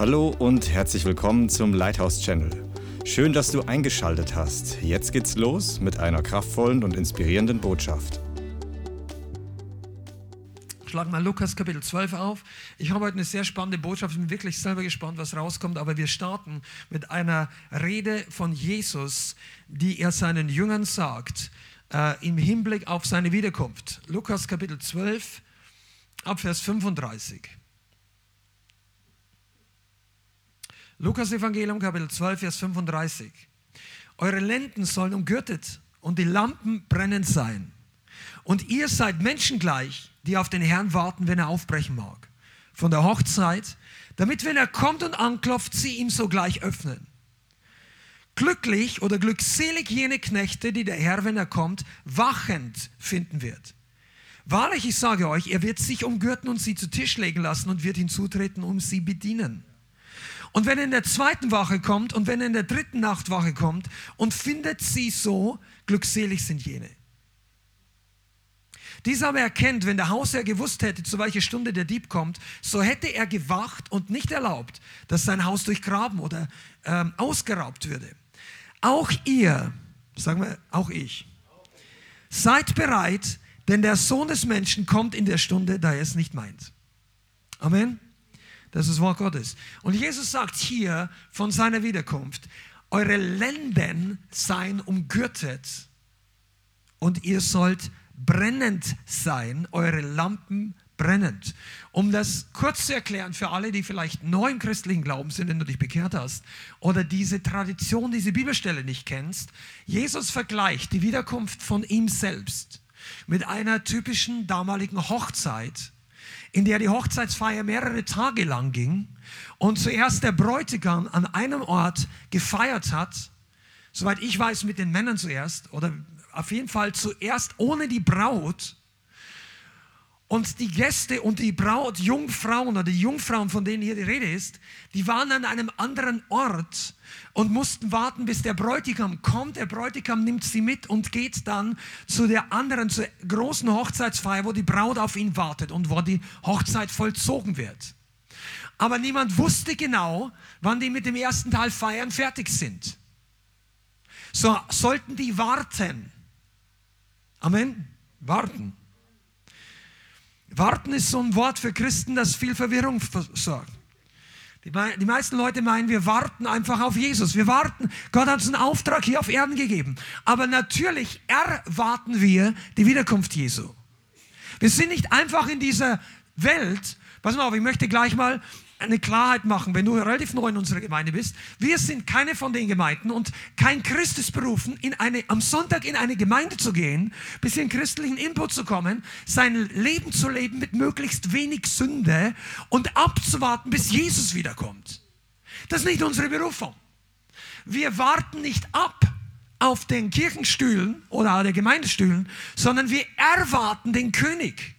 Hallo und herzlich willkommen zum Lighthouse Channel. Schön, dass du eingeschaltet hast. Jetzt geht's los mit einer kraftvollen und inspirierenden Botschaft. Schlag mal Lukas Kapitel 12 auf. Ich habe heute eine sehr spannende Botschaft. Ich bin wirklich selber gespannt, was rauskommt. Aber wir starten mit einer Rede von Jesus, die er seinen Jüngern sagt, äh, im Hinblick auf seine Wiederkunft. Lukas Kapitel 12, ab Vers 35. Lukas Evangelium Kapitel 12, Vers 35. Eure Lenden sollen umgürtet und die Lampen brennend sein. Und ihr seid Menschen gleich, die auf den Herrn warten, wenn er aufbrechen mag. Von der Hochzeit, damit, wenn er kommt und anklopft, sie ihm sogleich öffnen. Glücklich oder glückselig jene Knechte, die der Herr, wenn er kommt, wachend finden wird. Wahrlich, ich sage euch, er wird sich umgürten und sie zu Tisch legen lassen und wird hinzutreten und sie bedienen. Und wenn er in der zweiten Wache kommt und wenn er in der dritten Nachtwache kommt und findet sie so, glückselig sind jene. Dieser aber erkennt, wenn der Hausherr gewusst hätte, zu welcher Stunde der Dieb kommt, so hätte er gewacht und nicht erlaubt, dass sein Haus durchgraben oder ähm, ausgeraubt würde. Auch ihr, sagen wir, auch ich, seid bereit, denn der Sohn des Menschen kommt in der Stunde, da er es nicht meint. Amen. Das ist das Wort Gottes. Und Jesus sagt hier von seiner Wiederkunft, eure Lenden seien umgürtet und ihr sollt brennend sein, eure Lampen brennend. Um das kurz zu erklären für alle, die vielleicht neu im christlichen Glauben sind, wenn du dich bekehrt hast, oder diese Tradition, diese Bibelstelle nicht kennst, Jesus vergleicht die Wiederkunft von ihm selbst mit einer typischen damaligen Hochzeit, in der die Hochzeitsfeier mehrere Tage lang ging und zuerst der Bräutigam an einem Ort gefeiert hat, soweit ich weiß, mit den Männern zuerst, oder auf jeden Fall zuerst ohne die Braut. Und die Gäste und die Braut, Jungfrauen oder die Jungfrauen, von denen hier die Rede ist, die waren an einem anderen Ort und mussten warten, bis der Bräutigam kommt. Der Bräutigam nimmt sie mit und geht dann zu der anderen, zur großen Hochzeitsfeier, wo die Braut auf ihn wartet und wo die Hochzeit vollzogen wird. Aber niemand wusste genau, wann die mit dem ersten Teil feiern fertig sind. So sollten die warten. Amen. Warten. Warten ist so ein Wort für Christen, das viel Verwirrung sorgt. Die, die, meisten Leute meinen, wir warten einfach auf Jesus. Wir warten. Gott hat uns einen Auftrag hier auf Erden gegeben. Aber natürlich erwarten wir die Wiederkunft Jesu. Wir sind nicht einfach in dieser Welt. Pass mal auf, ich möchte gleich mal eine Klarheit machen, wenn du relativ neu in unserer Gemeinde bist. Wir sind keine von den Gemeinden und kein Christ ist berufen, in eine, am Sonntag in eine Gemeinde zu gehen, bisschen christlichen Input zu kommen, sein Leben zu leben mit möglichst wenig Sünde und abzuwarten, bis Jesus wiederkommt. Das ist nicht unsere Berufung. Wir warten nicht ab auf den Kirchenstühlen oder der Gemeindestühlen, sondern wir erwarten den König.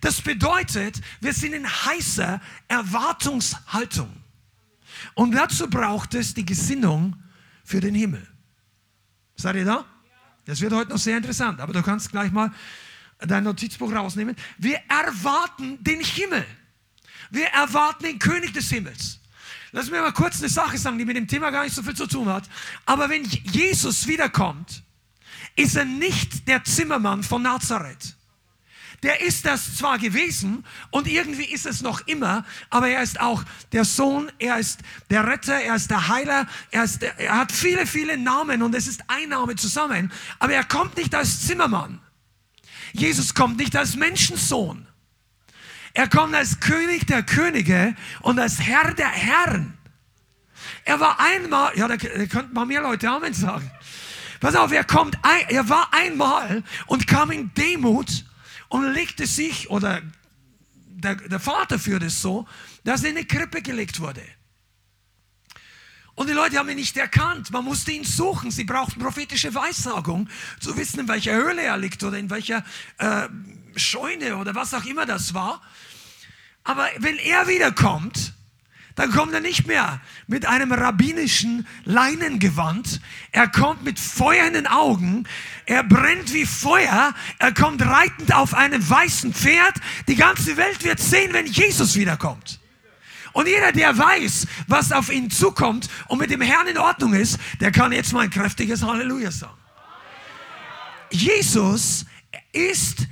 Das bedeutet, wir sind in heißer Erwartungshaltung. Und dazu braucht es die Gesinnung für den Himmel. Seid ihr da? Das wird heute noch sehr interessant, aber du kannst gleich mal dein Notizbuch rausnehmen. Wir erwarten den Himmel. Wir erwarten den König des Himmels. Lass mir mal kurz eine Sache sagen, die mit dem Thema gar nicht so viel zu tun hat. Aber wenn Jesus wiederkommt, ist er nicht der Zimmermann von Nazareth der ist das zwar gewesen und irgendwie ist es noch immer, aber er ist auch der Sohn, er ist der Retter, er ist der Heiler, er, ist der, er hat viele, viele Namen und es ist ein Name zusammen, aber er kommt nicht als Zimmermann. Jesus kommt nicht als Menschensohn. Er kommt als König der Könige und als Herr der Herren. Er war einmal, ja, da, könnten mal mehr Leute Amen sagen. Pass auf, er kommt, ein, er war einmal und kam in Demut und legte sich, oder der, der Vater führte es so, dass er in eine Krippe gelegt wurde. Und die Leute haben ihn nicht erkannt. Man musste ihn suchen. Sie brauchten prophetische Weissagung, zu wissen, in welcher Höhle er liegt oder in welcher äh, Scheune oder was auch immer das war. Aber wenn er wiederkommt, dann kommt er nicht mehr mit einem rabbinischen Leinengewand. Er kommt mit feuernden Augen. Er brennt wie Feuer. Er kommt reitend auf einem weißen Pferd. Die ganze Welt wird sehen, wenn Jesus wiederkommt. Und jeder, der weiß, was auf ihn zukommt und mit dem Herrn in Ordnung ist, der kann jetzt mal ein kräftiges Halleluja sagen. Jesus ist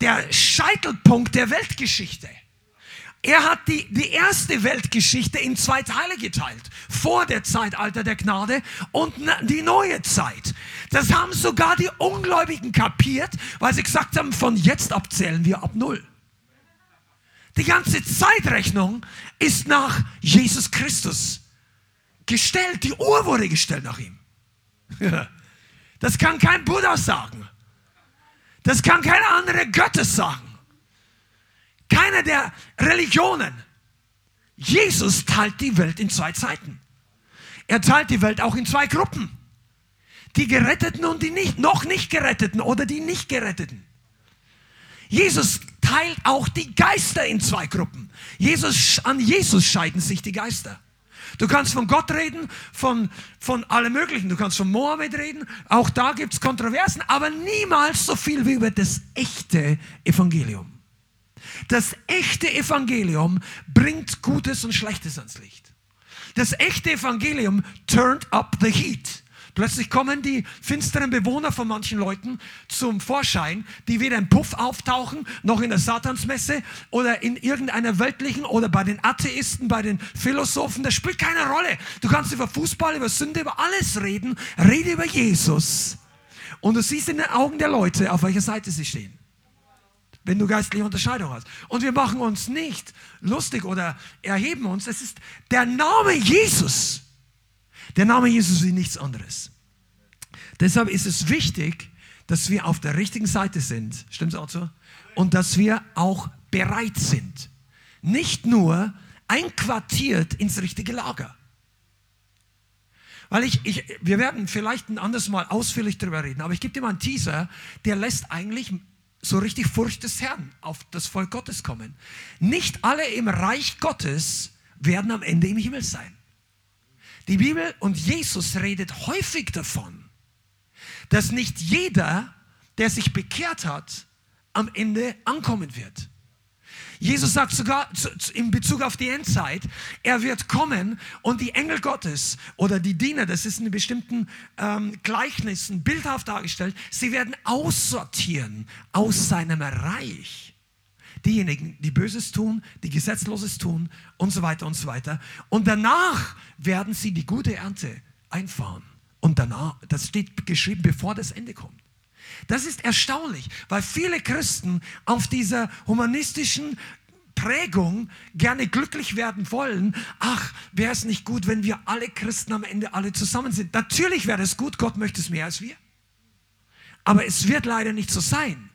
der Scheitelpunkt der Weltgeschichte. Er hat die, die erste Weltgeschichte in zwei Teile geteilt. Vor der Zeitalter der Gnade und die neue Zeit. Das haben sogar die Ungläubigen kapiert, weil sie gesagt haben, von jetzt ab zählen wir ab Null. Die ganze Zeitrechnung ist nach Jesus Christus gestellt. Die Uhr wurde gestellt nach ihm. Das kann kein Buddha sagen. Das kann keine andere Götter sagen. Keine der Religionen. Jesus teilt die Welt in zwei Zeiten. Er teilt die Welt auch in zwei Gruppen. Die Geretteten und die nicht, noch nicht Geretteten oder die nicht Geretteten. Jesus teilt auch die Geister in zwei Gruppen. Jesus, an Jesus scheiden sich die Geister. Du kannst von Gott reden, von, von allem Möglichen. Du kannst von Mohammed reden. Auch da gibt es Kontroversen, aber niemals so viel wie über das echte Evangelium. Das echte Evangelium bringt Gutes und Schlechtes ans Licht. Das echte Evangelium turned up the heat. Plötzlich kommen die finsteren Bewohner von manchen Leuten zum Vorschein, die weder im Puff auftauchen, noch in der Satansmesse oder in irgendeiner weltlichen oder bei den Atheisten, bei den Philosophen. Das spielt keine Rolle. Du kannst über Fußball, über Sünde, über alles reden. Rede über Jesus. Und du siehst in den Augen der Leute, auf welcher Seite sie stehen wenn du geistliche Unterscheidung hast. Und wir machen uns nicht lustig oder erheben uns. Es ist der Name Jesus. Der Name Jesus ist nichts anderes. Deshalb ist es wichtig, dass wir auf der richtigen Seite sind. Stimmt es auch so? Und dass wir auch bereit sind. Nicht nur einquartiert ins richtige Lager. Weil ich, ich, wir werden vielleicht ein anderes Mal ausführlich darüber reden, aber ich gebe dir mal einen Teaser, der lässt eigentlich so richtig Furcht des Herrn auf das Volk Gottes kommen. Nicht alle im Reich Gottes werden am Ende im Himmel sein. Die Bibel und Jesus redet häufig davon, dass nicht jeder, der sich bekehrt hat, am Ende ankommen wird. Jesus sagt sogar in Bezug auf die Endzeit, er wird kommen und die Engel Gottes oder die Diener, das ist in bestimmten ähm, Gleichnissen bildhaft dargestellt, sie werden aussortieren aus seinem Reich. Diejenigen, die Böses tun, die Gesetzloses tun und so weiter und so weiter. Und danach werden sie die gute Ernte einfahren. Und danach, das steht geschrieben, bevor das Ende kommt. Das ist erstaunlich, weil viele Christen auf dieser humanistischen Prägung gerne glücklich werden wollen. Ach, wäre es nicht gut, wenn wir alle Christen am Ende alle zusammen sind? Natürlich wäre es gut, Gott möchte es mehr als wir. Aber es wird leider nicht so sein.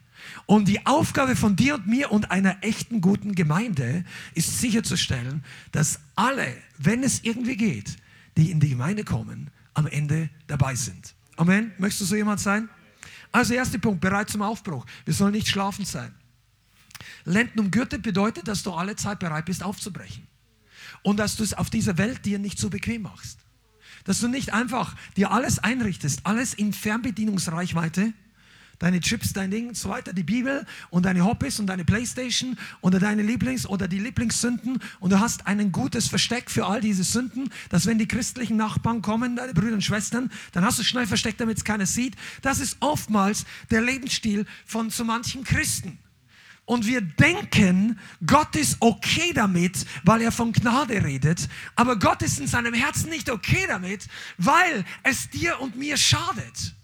Und die Aufgabe von dir und mir und einer echten guten Gemeinde ist sicherzustellen, dass alle, wenn es irgendwie geht, die in die Gemeinde kommen, am Ende dabei sind. Amen. Möchtest du so jemand sein? Also erster Punkt, bereit zum Aufbruch. Wir sollen nicht schlafend sein. Lenden umgürtet bedeutet, dass du alle Zeit bereit bist aufzubrechen. Und dass du es auf dieser Welt dir nicht so bequem machst. Dass du nicht einfach dir alles einrichtest, alles in Fernbedienungsreichweite, deine Chips, dein Ding und so weiter, die Bibel und deine Hobbys und deine Playstation oder deine Lieblings- oder die Lieblingssünden und du hast ein gutes Versteck für all diese Sünden, dass wenn die christlichen Nachbarn kommen, deine Brüder und Schwestern, dann hast du schnell versteckt, damit es keiner sieht. Das ist oftmals der Lebensstil von so manchen Christen. Und wir denken, Gott ist okay damit, weil er von Gnade redet. Aber Gott ist in seinem Herzen nicht okay damit, weil es dir und mir schadet.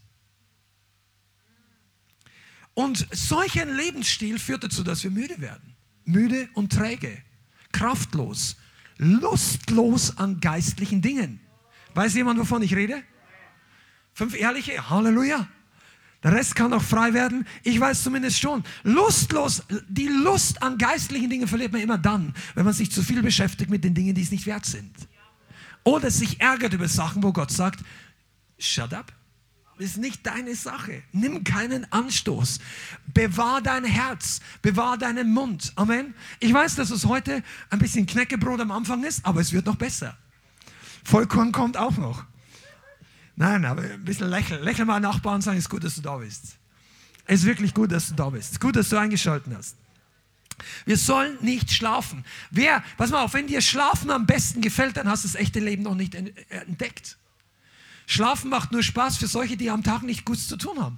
Und solch ein Lebensstil führt dazu, dass wir müde werden. Müde und träge, kraftlos, lustlos an geistlichen Dingen. Weiß jemand, wovon ich rede? Fünf ehrliche, Halleluja. Der Rest kann auch frei werden. Ich weiß zumindest schon. Lustlos, die Lust an geistlichen Dingen verliert man immer dann, wenn man sich zu viel beschäftigt mit den Dingen, die es nicht wert sind. Oder sich ärgert über Sachen, wo Gott sagt, shut up ist nicht deine Sache. Nimm keinen Anstoß. Bewahr dein Herz. Bewahr deinen Mund. Amen. Ich weiß, dass es heute ein bisschen Knäckebrot am Anfang ist, aber es wird noch besser. Vollkorn kommt auch noch. Nein, aber ein bisschen lächeln. Lächeln mal Nachbarn und sagen, es ist gut, dass du da bist. Es ist wirklich gut, dass du da bist. Es ist gut, dass du eingeschaltet hast. Wir sollen nicht schlafen. Wer, pass mal auf, wenn dir Schlafen am besten gefällt, dann hast du das echte Leben noch nicht entdeckt. Schlafen macht nur Spaß für solche, die am Tag nicht gut zu tun haben.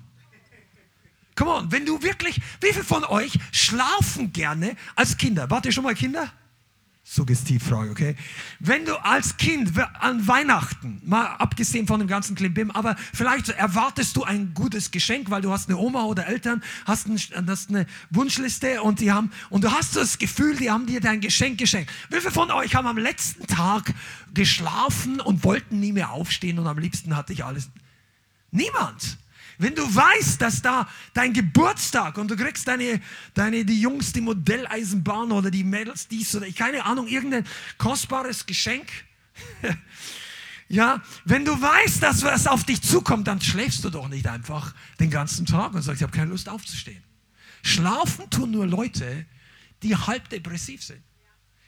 Come on, wenn du wirklich, wie viele von euch schlafen gerne als Kinder? Wart ihr schon mal Kinder? Suggestivfrage, okay? Wenn du als Kind an Weihnachten, mal abgesehen von dem ganzen Klimbim, aber vielleicht erwartest du ein gutes Geschenk, weil du hast eine Oma oder Eltern, hast, ein, hast eine Wunschliste und die haben, und du hast das Gefühl, die haben dir dein Geschenk geschenkt. Wie viele von euch haben am letzten Tag geschlafen und wollten nie mehr aufstehen und am liebsten hatte ich alles? Niemand. Wenn du weißt, dass da dein Geburtstag und du kriegst deine, deine, die Jungs, die Modelleisenbahn oder die Mädels dies oder keine Ahnung, irgendein kostbares Geschenk. ja, wenn du weißt, dass was auf dich zukommt, dann schläfst du doch nicht einfach den ganzen Tag und sagst, ich habe keine Lust aufzustehen. Schlafen tun nur Leute, die halb depressiv sind.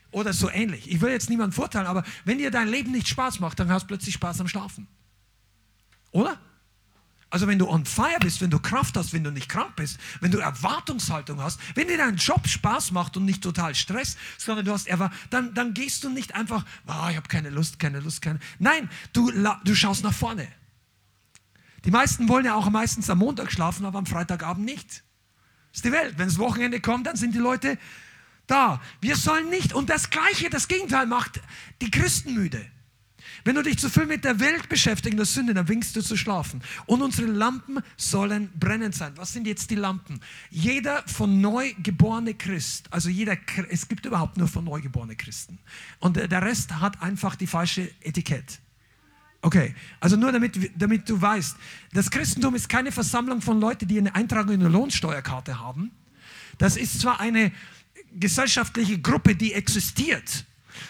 Oder so ähnlich. Ich will jetzt niemanden vorteilen, aber wenn dir dein Leben nicht Spaß macht, dann hast du plötzlich Spaß am Schlafen. Oder? Also wenn du on fire bist, wenn du Kraft hast, wenn du nicht krank bist, wenn du Erwartungshaltung hast, wenn dir dein Job Spaß macht und nicht total Stress, sondern du hast dann, dann gehst du nicht einfach, oh, ich habe keine Lust, keine Lust, keine. Nein, du, du schaust nach vorne. Die meisten wollen ja auch meistens am Montag schlafen, aber am Freitagabend nicht. Das ist die Welt. Wenn das Wochenende kommt, dann sind die Leute da. Wir sollen nicht. Und das Gleiche, das Gegenteil macht die Christen müde. Wenn du dich zu viel mit der Welt beschäftigst, der Sünde, dann winkst du zu schlafen. Und unsere Lampen sollen brennend sein. Was sind jetzt die Lampen? Jeder von neu geborene Christ, also jeder, es gibt überhaupt nur von neu geborene Christen. Und der Rest hat einfach die falsche Etikett. Okay, also nur damit, damit du weißt, das Christentum ist keine Versammlung von Leuten, die eine Eintragung in eine Lohnsteuerkarte haben. Das ist zwar eine gesellschaftliche Gruppe, die existiert,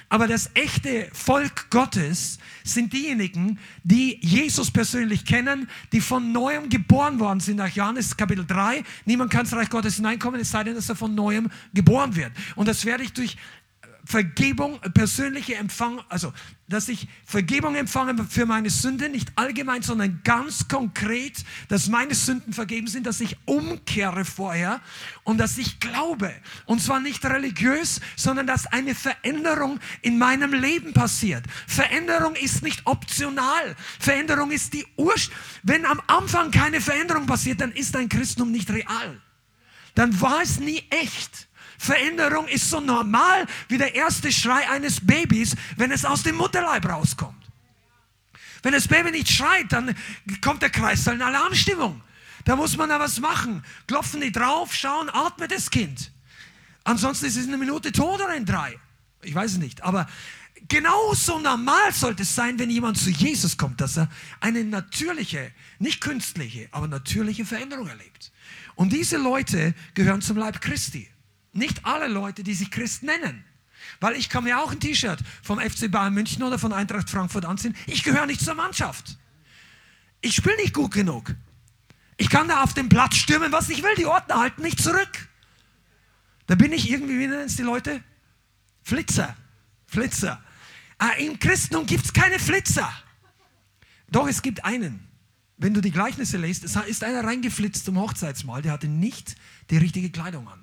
aber das echte Volk Gottes sind diejenigen, die Jesus persönlich kennen, die von neuem geboren worden sind. Nach Johannes Kapitel 3, niemand kann ins Reich Gottes hineinkommen, es sei denn, dass er von neuem geboren wird. Und das werde ich durch Vergebung, persönliche Empfang, also dass ich Vergebung empfange für meine Sünde, nicht allgemein, sondern ganz konkret, dass meine Sünden vergeben sind, dass ich umkehre vorher und dass ich glaube. Und zwar nicht religiös, sondern dass eine Veränderung in meinem Leben passiert. Veränderung ist nicht optional. Veränderung ist die Urst. Wenn am Anfang keine Veränderung passiert, dann ist dein Christentum nicht real. Dann war es nie echt. Veränderung ist so normal wie der erste Schrei eines Babys, wenn es aus dem Mutterleib rauskommt. Wenn das Baby nicht schreit, dann kommt der Kreißsaal in Alarmstimmung. Da muss man da was machen. Klopfen die drauf, schauen, atmet das Kind. Ansonsten ist es in einer Minute tot oder in drei. Ich weiß es nicht. Aber genauso normal sollte es sein, wenn jemand zu Jesus kommt, dass er eine natürliche, nicht künstliche, aber natürliche Veränderung erlebt. Und diese Leute gehören zum Leib Christi. Nicht alle Leute, die sich Christ nennen. Weil ich kann mir auch ein T-Shirt vom FC Bayern München oder von Eintracht Frankfurt anziehen. Ich gehöre nicht zur Mannschaft. Ich spiele nicht gut genug. Ich kann da auf dem Platz stürmen, was ich will. Die Ordner halten nicht zurück. Da bin ich irgendwie, wie nennen es die Leute? Flitzer. Flitzer. Äh, Im Christentum gibt es keine Flitzer. Doch, es gibt einen. Wenn du die Gleichnisse liest, es ist einer reingeflitzt zum Hochzeitsmahl, der hatte nicht die richtige Kleidung an.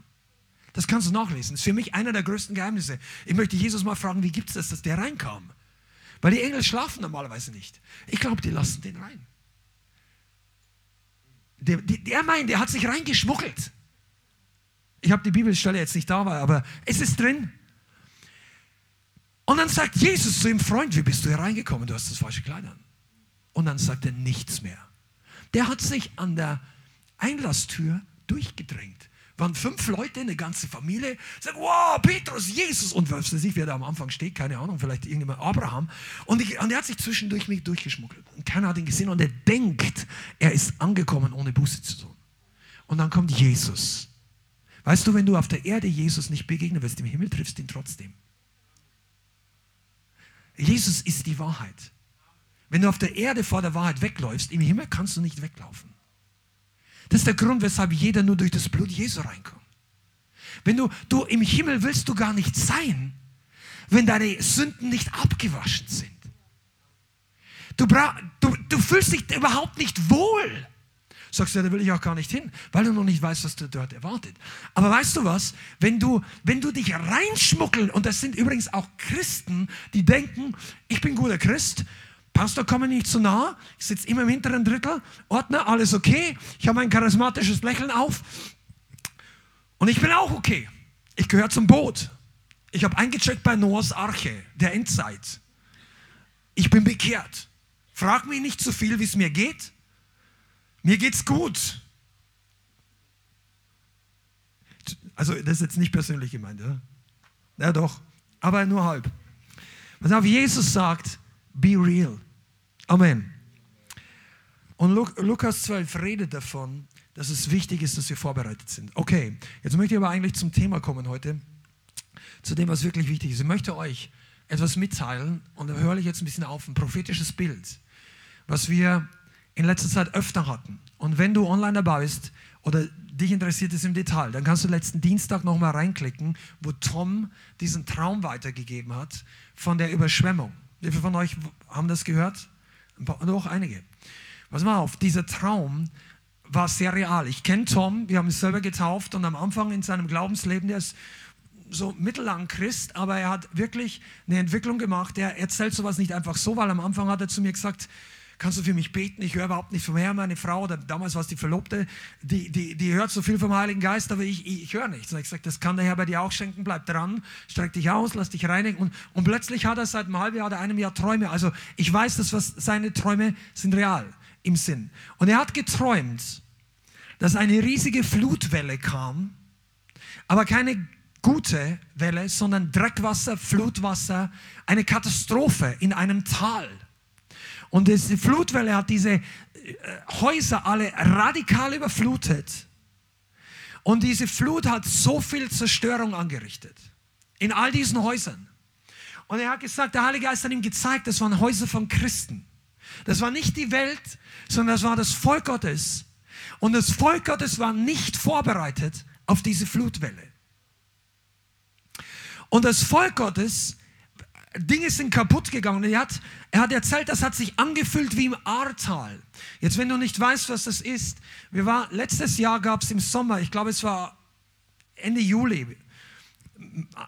Das kannst du nachlesen. Das ist für mich einer der größten Geheimnisse. Ich möchte Jesus mal fragen, wie gibt es das, dass der reinkam? Weil die Engel schlafen normalerweise nicht. Ich glaube, die lassen den rein. Der, der meint, der hat sich reingeschmuggelt. Ich habe die Bibelstelle jetzt nicht da, aber es ist drin. Und dann sagt Jesus zu ihm, Freund, wie bist du hier reingekommen? Du hast das falsche Kleid an. Und dann sagt er nichts mehr. Der hat sich an der Einlasstür durchgedrängt waren fünf Leute, eine ganze Familie, sagen, wow, Petrus, Jesus und was weiß ich, wer da am Anfang steht, keine Ahnung, vielleicht irgendjemand, Abraham. Und, ich, und er hat sich zwischendurch mich durchgeschmuggelt. Und keiner hat ihn gesehen und er denkt, er ist angekommen, ohne Buße zu tun. Und dann kommt Jesus. Weißt du, wenn du auf der Erde Jesus nicht begegnen wirst, im Himmel triffst du ihn trotzdem. Jesus ist die Wahrheit. Wenn du auf der Erde vor der Wahrheit wegläufst, im Himmel kannst du nicht weglaufen. Das ist der Grund, weshalb jeder nur durch das Blut Jesu reinkommt. Wenn du, du im Himmel willst du gar nicht sein, wenn deine Sünden nicht abgewaschen sind. Du, bra du, du fühlst dich überhaupt nicht wohl. sagst du, ja, da will ich auch gar nicht hin, weil du noch nicht weißt, was du dort erwartet. Aber weißt du was? Wenn du, wenn du dich reinschmuggeln, und das sind übrigens auch Christen, die denken, ich bin guter Christ, Pastor, komme nicht zu nah, ich sitze immer im hinteren Drittel, Ordner, alles okay, ich habe ein charismatisches Lächeln auf und ich bin auch okay. Ich gehöre zum Boot. Ich habe eingecheckt bei Noahs Arche, der Endzeit. Ich bin bekehrt. Frag mich nicht zu viel, wie es mir geht. Mir geht's gut. Also, das ist jetzt nicht persönlich gemeint, ja? Ja, doch, aber nur halb. Was auf Jesus sagt, be real. Amen. Und Lukas 12 redet davon, dass es wichtig ist, dass wir vorbereitet sind. Okay, jetzt möchte ich aber eigentlich zum Thema kommen heute zu dem, was wirklich wichtig ist. Ich möchte euch etwas mitteilen und da höre ich jetzt ein bisschen auf, ein prophetisches Bild, was wir in letzter Zeit öfter hatten. Und wenn du online dabei bist oder dich interessiert es im Detail, dann kannst du letzten Dienstag nochmal reinklicken, wo Tom diesen Traum weitergegeben hat von der Überschwemmung. Wie viele von euch haben das gehört? Doch einige. Pass mal auf, dieser Traum war sehr real. Ich kenne Tom, wir haben ihn selber getauft und am Anfang in seinem Glaubensleben, der ist so mittellang Christ, aber er hat wirklich eine Entwicklung gemacht. Er erzählt sowas nicht einfach so, weil am Anfang hat er zu mir gesagt, kannst du für mich beten? Ich höre überhaupt nicht vom Herrn. Meine Frau, damals war es die Verlobte, die, die, die hört so viel vom Heiligen Geist, aber ich, ich, ich höre nichts. Und ich gesagt, das kann der Herr bei dir auch schenken. Bleib dran, streck dich aus, lass dich reinigen. Und, und plötzlich hat er seit einem halben Jahr oder einem Jahr Träume. Also ich weiß, dass was, seine Träume sind real im Sinn. Und er hat geträumt, dass eine riesige Flutwelle kam, aber keine gute Welle, sondern Dreckwasser, Flutwasser, eine Katastrophe in einem Tal. Und die Flutwelle hat diese äh, Häuser alle radikal überflutet. Und diese Flut hat so viel Zerstörung angerichtet. In all diesen Häusern. Und er hat gesagt, der Heilige Geist hat ihm gezeigt, das waren Häuser von Christen. Das war nicht die Welt, sondern das war das Volk Gottes. Und das Volk Gottes war nicht vorbereitet auf diese Flutwelle. Und das Volk Gottes, Dinge sind kaputt gegangen. Er hat, er hat erzählt, das hat sich angefühlt wie im Ahrtal. Jetzt, wenn du nicht weißt, was das ist, wir war, letztes Jahr gab es im Sommer, ich glaube, es war Ende Juli,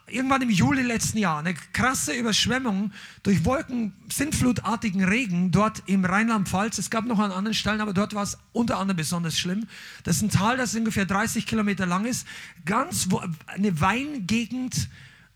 irgendwann im Juli letzten Jahr eine krasse Überschwemmung durch Wolken, sintflutartigen Regen dort im Rheinland-Pfalz. Es gab noch an anderen Stellen, aber dort war es unter anderem besonders schlimm. Das ist ein Tal, das ungefähr 30 Kilometer lang ist. Ganz eine Weingegend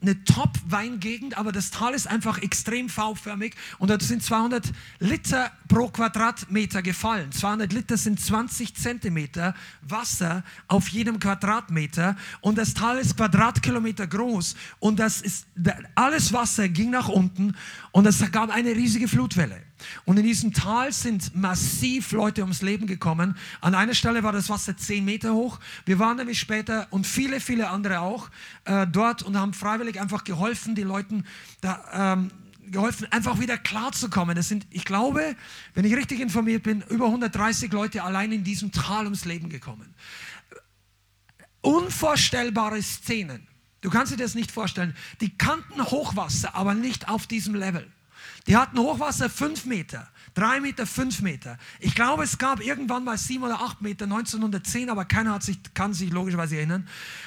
eine Top-Weingegend, aber das Tal ist einfach extrem V-förmig und da sind 200 Liter pro Quadratmeter gefallen. 200 Liter sind 20 Zentimeter Wasser auf jedem Quadratmeter und das Tal ist Quadratkilometer groß und das ist, alles Wasser ging nach unten und es gab eine riesige Flutwelle. Und in diesem Tal sind massiv Leute ums Leben gekommen. An einer Stelle war das Wasser zehn Meter hoch. Wir waren nämlich später und viele, viele andere auch äh, dort und haben freiwillig einfach geholfen, die Leuten da, ähm, geholfen, einfach wieder klarzukommen. Das sind, ich glaube, wenn ich richtig informiert bin, über 130 Leute allein in diesem Tal ums Leben gekommen. Unvorstellbare Szenen. Du kannst dir das nicht vorstellen. Die kannten Hochwasser, aber nicht auf diesem Level. Die hatten Hochwasser fünf Meter. Drei Meter, fünf Meter. Ich glaube, es gab irgendwann mal sieben oder acht Meter 1910, aber keiner hat sich, kann sich logischerweise erinnern.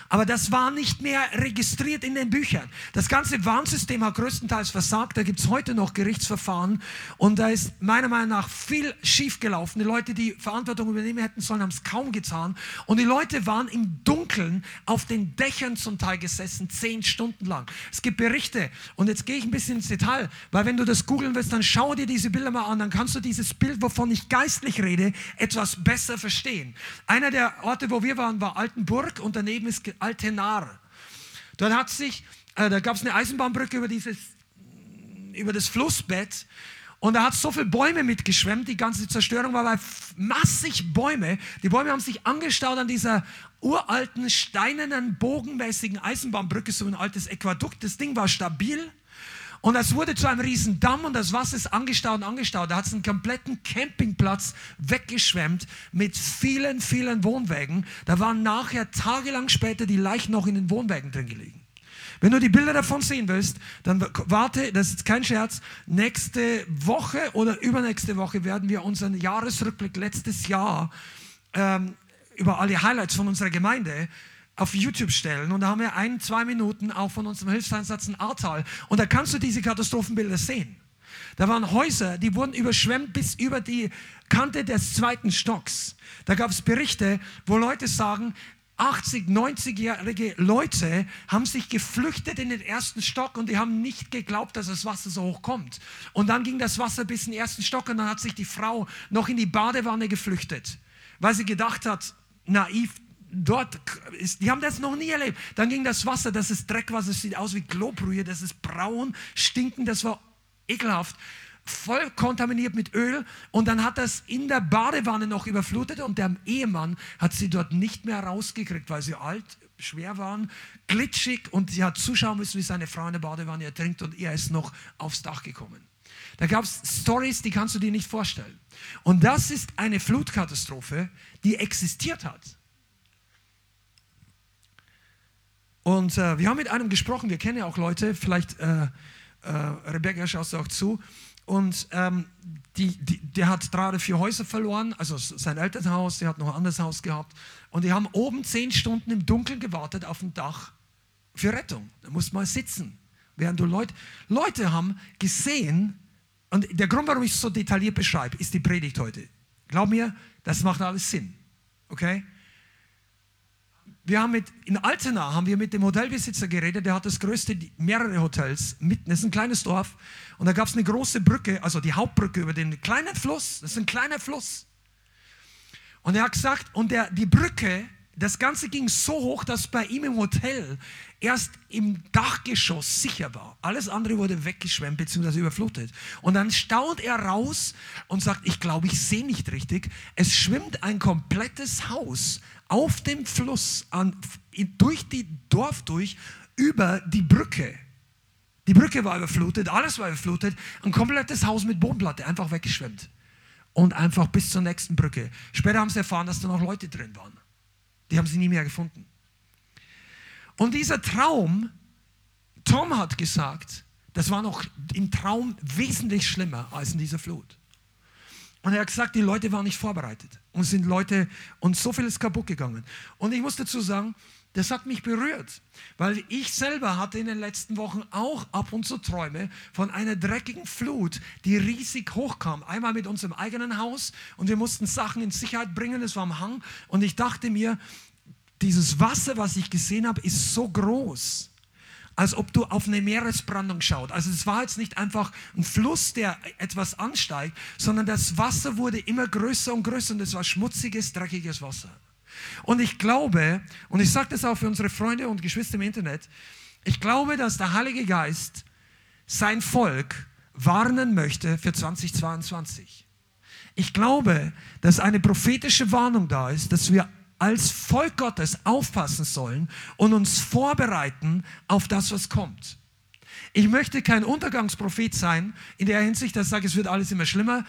Aber das war nicht mehr registriert in den Büchern. Das ganze Warnsystem hat größtenteils versagt. Da gibt es heute noch Gerichtsverfahren. Und da ist meiner Meinung nach viel schiefgelaufen. Die Leute, die Verantwortung übernehmen hätten sollen, haben es kaum getan. Und die Leute waren im Dunkeln auf den Dächern zum Teil gesessen, zehn Stunden lang. Es gibt Berichte. Und jetzt gehe ich ein bisschen ins Detail, weil wenn du das googeln willst, dann schau dir diese Bilder mal an. Dann kannst du dieses Bild, wovon ich geistlich rede, etwas besser verstehen. Einer der Orte, wo wir waren, war Altenburg und daneben ist Altenar. Dort hat sich, äh, da gab es eine Eisenbahnbrücke über, dieses, über das Flussbett und da hat so viele Bäume mitgeschwemmt, die ganze Zerstörung war bei massig Bäume. Die Bäume haben sich angestaut an dieser uralten, steinernen, bogenmäßigen Eisenbahnbrücke, so ein altes Aquadukt. Das Ding war stabil. Und das wurde zu einem riesen Damm und das Wasser ist angestaut und angestaut. Da hat es einen kompletten Campingplatz weggeschwemmt mit vielen, vielen Wohnwägen. Da waren nachher tagelang später die Leichen noch in den Wohnwägen drin gelegen. Wenn du die Bilder davon sehen willst, dann warte, das ist kein Scherz, nächste Woche oder übernächste Woche werden wir unseren Jahresrückblick letztes Jahr ähm, über alle Highlights von unserer Gemeinde auf YouTube stellen und da haben wir ein, zwei Minuten auch von unserem Hilfseinsatz in Ahrtal und da kannst du diese Katastrophenbilder sehen. Da waren Häuser, die wurden überschwemmt bis über die Kante des zweiten Stocks. Da gab es Berichte, wo Leute sagen, 80, 90-jährige Leute haben sich geflüchtet in den ersten Stock und die haben nicht geglaubt, dass das Wasser so hoch kommt. Und dann ging das Wasser bis in den ersten Stock und dann hat sich die Frau noch in die Badewanne geflüchtet, weil sie gedacht hat, naiv, dort ist, die haben das noch nie erlebt. Dann ging das Wasser, das ist Dreckwasser, das sieht aus wie Klobrühe, das ist braun, stinkend, das war ekelhaft voll kontaminiert mit Öl und dann hat das in der Badewanne noch überflutet und der Ehemann hat sie dort nicht mehr rausgekriegt, weil sie alt, schwer waren, glitschig und sie hat zuschauen müssen, wie seine Frau in der Badewanne ertrinkt und er ist noch aufs Dach gekommen. Da gab es Stories, die kannst du dir nicht vorstellen. Und das ist eine Flutkatastrophe, die existiert hat. Und äh, wir haben mit einem gesprochen, wir kennen ja auch Leute, vielleicht äh, äh, Rebecca schaust du auch zu, und ähm, die, die, der hat gerade vier Häuser verloren, also sein Elternhaus, der hat noch ein anderes Haus gehabt. Und die haben oben zehn Stunden im Dunkeln gewartet auf dem Dach für Rettung. Da muss man sitzen. Während du Leute, Leute haben gesehen, und der Grund, warum ich es so detailliert beschreibe, ist die Predigt heute. Glaub mir, das macht alles Sinn. Okay? Wir haben mit, in Altena haben wir mit dem Hotelbesitzer geredet, der hat das größte, mehrere Hotels mitten, das ist ein kleines Dorf. Und da gab es eine große Brücke, also die Hauptbrücke über den kleinen Fluss, das ist ein kleiner Fluss. Und er hat gesagt, und der, die Brücke, das Ganze ging so hoch, dass bei ihm im Hotel erst im Dachgeschoss sicher war. Alles andere wurde weggeschwemmt bzw. überflutet. Und dann staunt er raus und sagt, ich glaube, ich sehe nicht richtig. Es schwimmt ein komplettes Haus auf dem Fluss an, durch die Dorf durch über die Brücke. Die Brücke war überflutet, alles war überflutet, ein komplettes Haus mit Bodenplatte einfach weggeschwemmt. Und einfach bis zur nächsten Brücke. Später haben sie erfahren, dass da noch Leute drin waren. Die haben sie nie mehr gefunden. Und dieser Traum, Tom hat gesagt, das war noch im Traum wesentlich schlimmer als in dieser Flut. Und er hat gesagt, die Leute waren nicht vorbereitet. Und sind Leute, und so viel ist kaputt gegangen. Und ich muss dazu sagen, das hat mich berührt, weil ich selber hatte in den letzten Wochen auch ab und zu Träume von einer dreckigen Flut, die riesig hochkam. Einmal mit unserem eigenen Haus und wir mussten Sachen in Sicherheit bringen, es war am Hang. Und ich dachte mir, dieses Wasser, was ich gesehen habe, ist so groß als ob du auf eine Meeresbrandung schaust. Also es war jetzt nicht einfach ein Fluss, der etwas ansteigt, sondern das Wasser wurde immer größer und größer und es war schmutziges, dreckiges Wasser. Und ich glaube, und ich sage das auch für unsere Freunde und Geschwister im Internet, ich glaube, dass der Heilige Geist sein Volk warnen möchte für 2022. Ich glaube, dass eine prophetische Warnung da ist, dass wir als Volk Gottes aufpassen sollen und uns vorbereiten auf das, was kommt. Ich möchte kein Untergangsprophet sein, in der Hinsicht, dass ich sage, es wird alles immer schlimmer.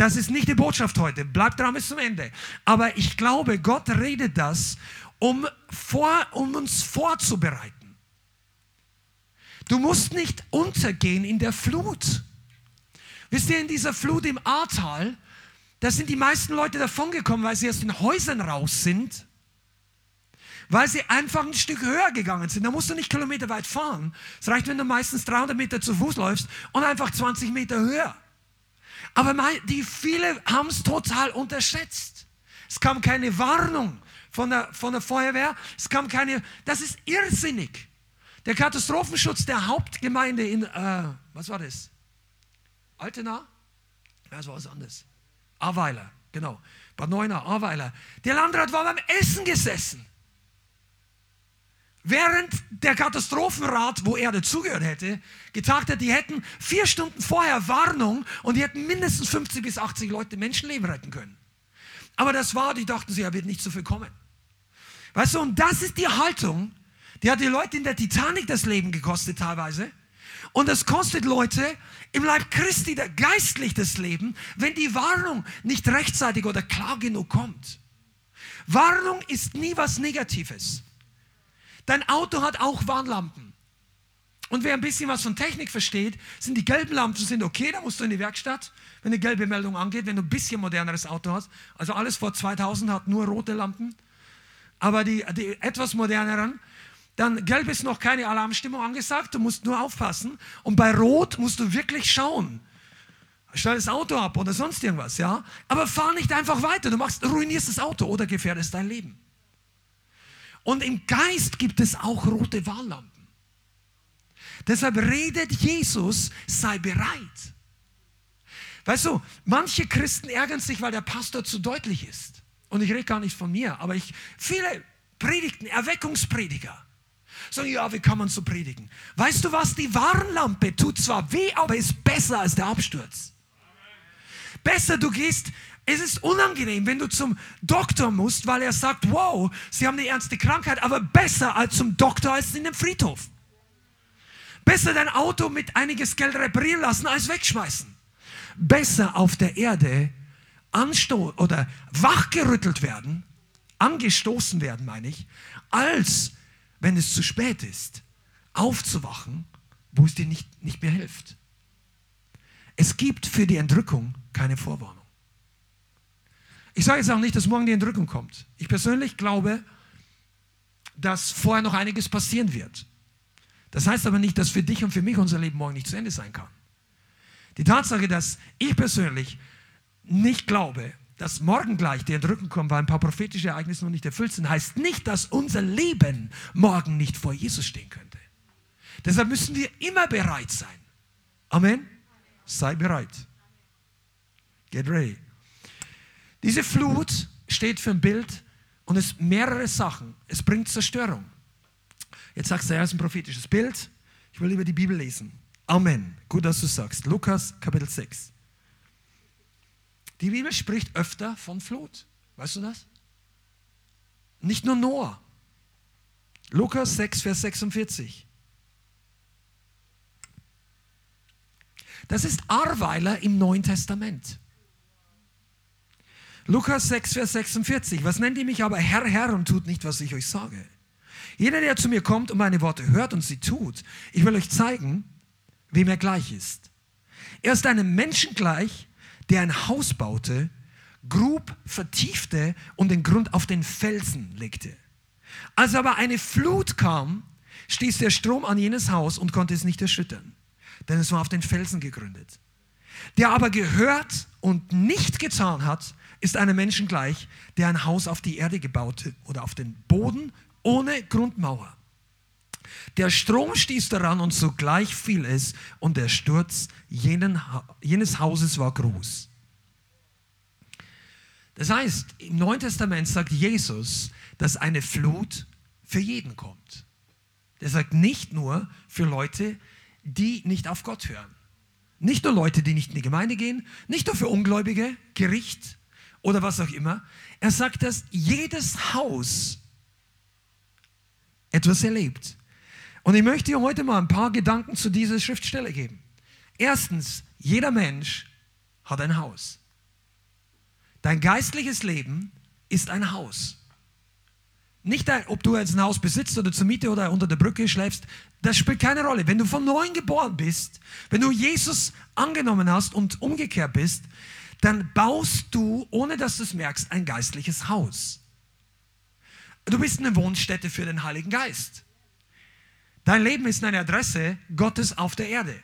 Das ist nicht die Botschaft heute. Bleibt dran bis zum Ende. Aber ich glaube, Gott redet das, um, vor, um uns vorzubereiten. Du musst nicht untergehen in der Flut. Wisst ihr, in dieser Flut im Ahrtal, da sind die meisten Leute davongekommen, weil sie aus den Häusern raus sind, weil sie einfach ein Stück höher gegangen sind. Da musst du nicht kilometerweit fahren. Es reicht, wenn du meistens 300 Meter zu Fuß läufst und einfach 20 Meter höher. Aber die viele haben es total unterschätzt. Es kam keine Warnung von der, von der Feuerwehr. Es kam keine, das ist irrsinnig. Der Katastrophenschutz der Hauptgemeinde in, äh, was war das? Altena? Ja, das war was anderes. Aweiler, genau. Bad Neuenahr, Aweiler. Der Landrat war beim Essen gesessen. Während der Katastrophenrat, wo er dazugehört hätte, getagt hat, die hätten vier Stunden vorher Warnung und die hätten mindestens 50 bis 80 Leute Menschenleben retten können. Aber das war, die dachten sie, er wird nicht so viel kommen. Weißt du, und das ist die Haltung, die hat die Leute in der Titanic das Leben gekostet teilweise. Und das kostet Leute im Leib Christi geistlich das Leben, wenn die Warnung nicht rechtzeitig oder klar genug kommt. Warnung ist nie was Negatives. Dein Auto hat auch Warnlampen. Und wer ein bisschen was von Technik versteht, sind die gelben Lampen sind okay, da musst du in die Werkstatt, wenn eine gelbe Meldung angeht, wenn du ein bisschen moderneres Auto hast. Also alles vor 2000 hat nur rote Lampen. Aber die, die etwas moderneren, dann gelb ist noch keine Alarmstimmung angesagt, du musst nur aufpassen. Und bei rot musst du wirklich schauen. Stell das Auto ab oder sonst irgendwas, ja. Aber fahr nicht einfach weiter, du machst, ruinierst das Auto oder gefährdest dein Leben. Und im Geist gibt es auch rote Warnlampen. Deshalb redet Jesus, sei bereit. Weißt du, manche Christen ärgern sich, weil der Pastor zu deutlich ist. Und ich rede gar nicht von mir, aber ich, viele Predigten, Erweckungsprediger, sagen, ja, wie kann man so predigen? Weißt du was, die Warnlampe tut zwar weh, aber ist besser als der Absturz. Besser, du gehst, es ist unangenehm, wenn du zum Doktor musst, weil er sagt, wow, sie haben eine ernste Krankheit, aber besser als zum Doktor als in dem Friedhof. Besser dein Auto mit einiges Geld reparieren lassen, als wegschmeißen. Besser auf der Erde ansto oder wachgerüttelt werden, angestoßen werden, meine ich, als wenn es zu spät ist, aufzuwachen, wo es dir nicht, nicht mehr hilft. Es gibt für die Entrückung keine Vorwarnung. Ich sage jetzt auch nicht, dass morgen die Entrückung kommt. Ich persönlich glaube, dass vorher noch einiges passieren wird. Das heißt aber nicht, dass für dich und für mich unser Leben morgen nicht zu Ende sein kann. Die Tatsache, dass ich persönlich nicht glaube, dass morgen gleich die Entrückung kommt, weil ein paar prophetische Ereignisse noch nicht erfüllt sind, heißt nicht, dass unser Leben morgen nicht vor Jesus stehen könnte. Deshalb müssen wir immer bereit sein. Amen. Sei bereit. Get ready. Diese Flut steht für ein Bild und es mehrere Sachen. Es bringt Zerstörung. Jetzt sagst du, ja, ist ein prophetisches Bild. Ich will lieber die Bibel lesen. Amen. Gut, dass du sagst. Lukas Kapitel 6. Die Bibel spricht öfter von Flut. Weißt du das? Nicht nur Noah. Lukas 6, Vers 46. Das ist Arweiler im Neuen Testament. Lukas 6, Vers 46. Was nennt ihr mich aber Herr, Herr und tut nicht, was ich euch sage? Jeder, der zu mir kommt und meine Worte hört und sie tut, ich will euch zeigen, wem er gleich ist. Er ist einem Menschen gleich, der ein Haus baute, grub, vertiefte und den Grund auf den Felsen legte. Als aber eine Flut kam, stieß der Strom an jenes Haus und konnte es nicht erschüttern, denn es war auf den Felsen gegründet. Der aber gehört und nicht getan hat, ist einem Menschen gleich, der ein Haus auf die Erde gebaut oder auf den Boden ohne Grundmauer. Der Strom stieß daran und sogleich fiel es und der Sturz jenen, jenes Hauses war groß. Das heißt, im Neuen Testament sagt Jesus, dass eine Flut für jeden kommt. Der sagt nicht nur für Leute, die nicht auf Gott hören. Nicht nur Leute, die nicht in die Gemeinde gehen, nicht nur für Ungläubige, Gericht oder was auch immer. Er sagt, dass jedes Haus etwas erlebt. Und ich möchte dir heute mal ein paar Gedanken zu dieser Schriftstelle geben. Erstens, jeder Mensch hat ein Haus. Dein geistliches Leben ist ein Haus. Nicht, ob du jetzt ein Haus besitzt oder zur Miete oder unter der Brücke schläfst, das spielt keine Rolle. Wenn du von neuem geboren bist, wenn du Jesus angenommen hast und umgekehrt bist, dann baust du, ohne dass du es merkst, ein geistliches Haus. Du bist eine Wohnstätte für den Heiligen Geist. Dein Leben ist eine Adresse Gottes auf der Erde.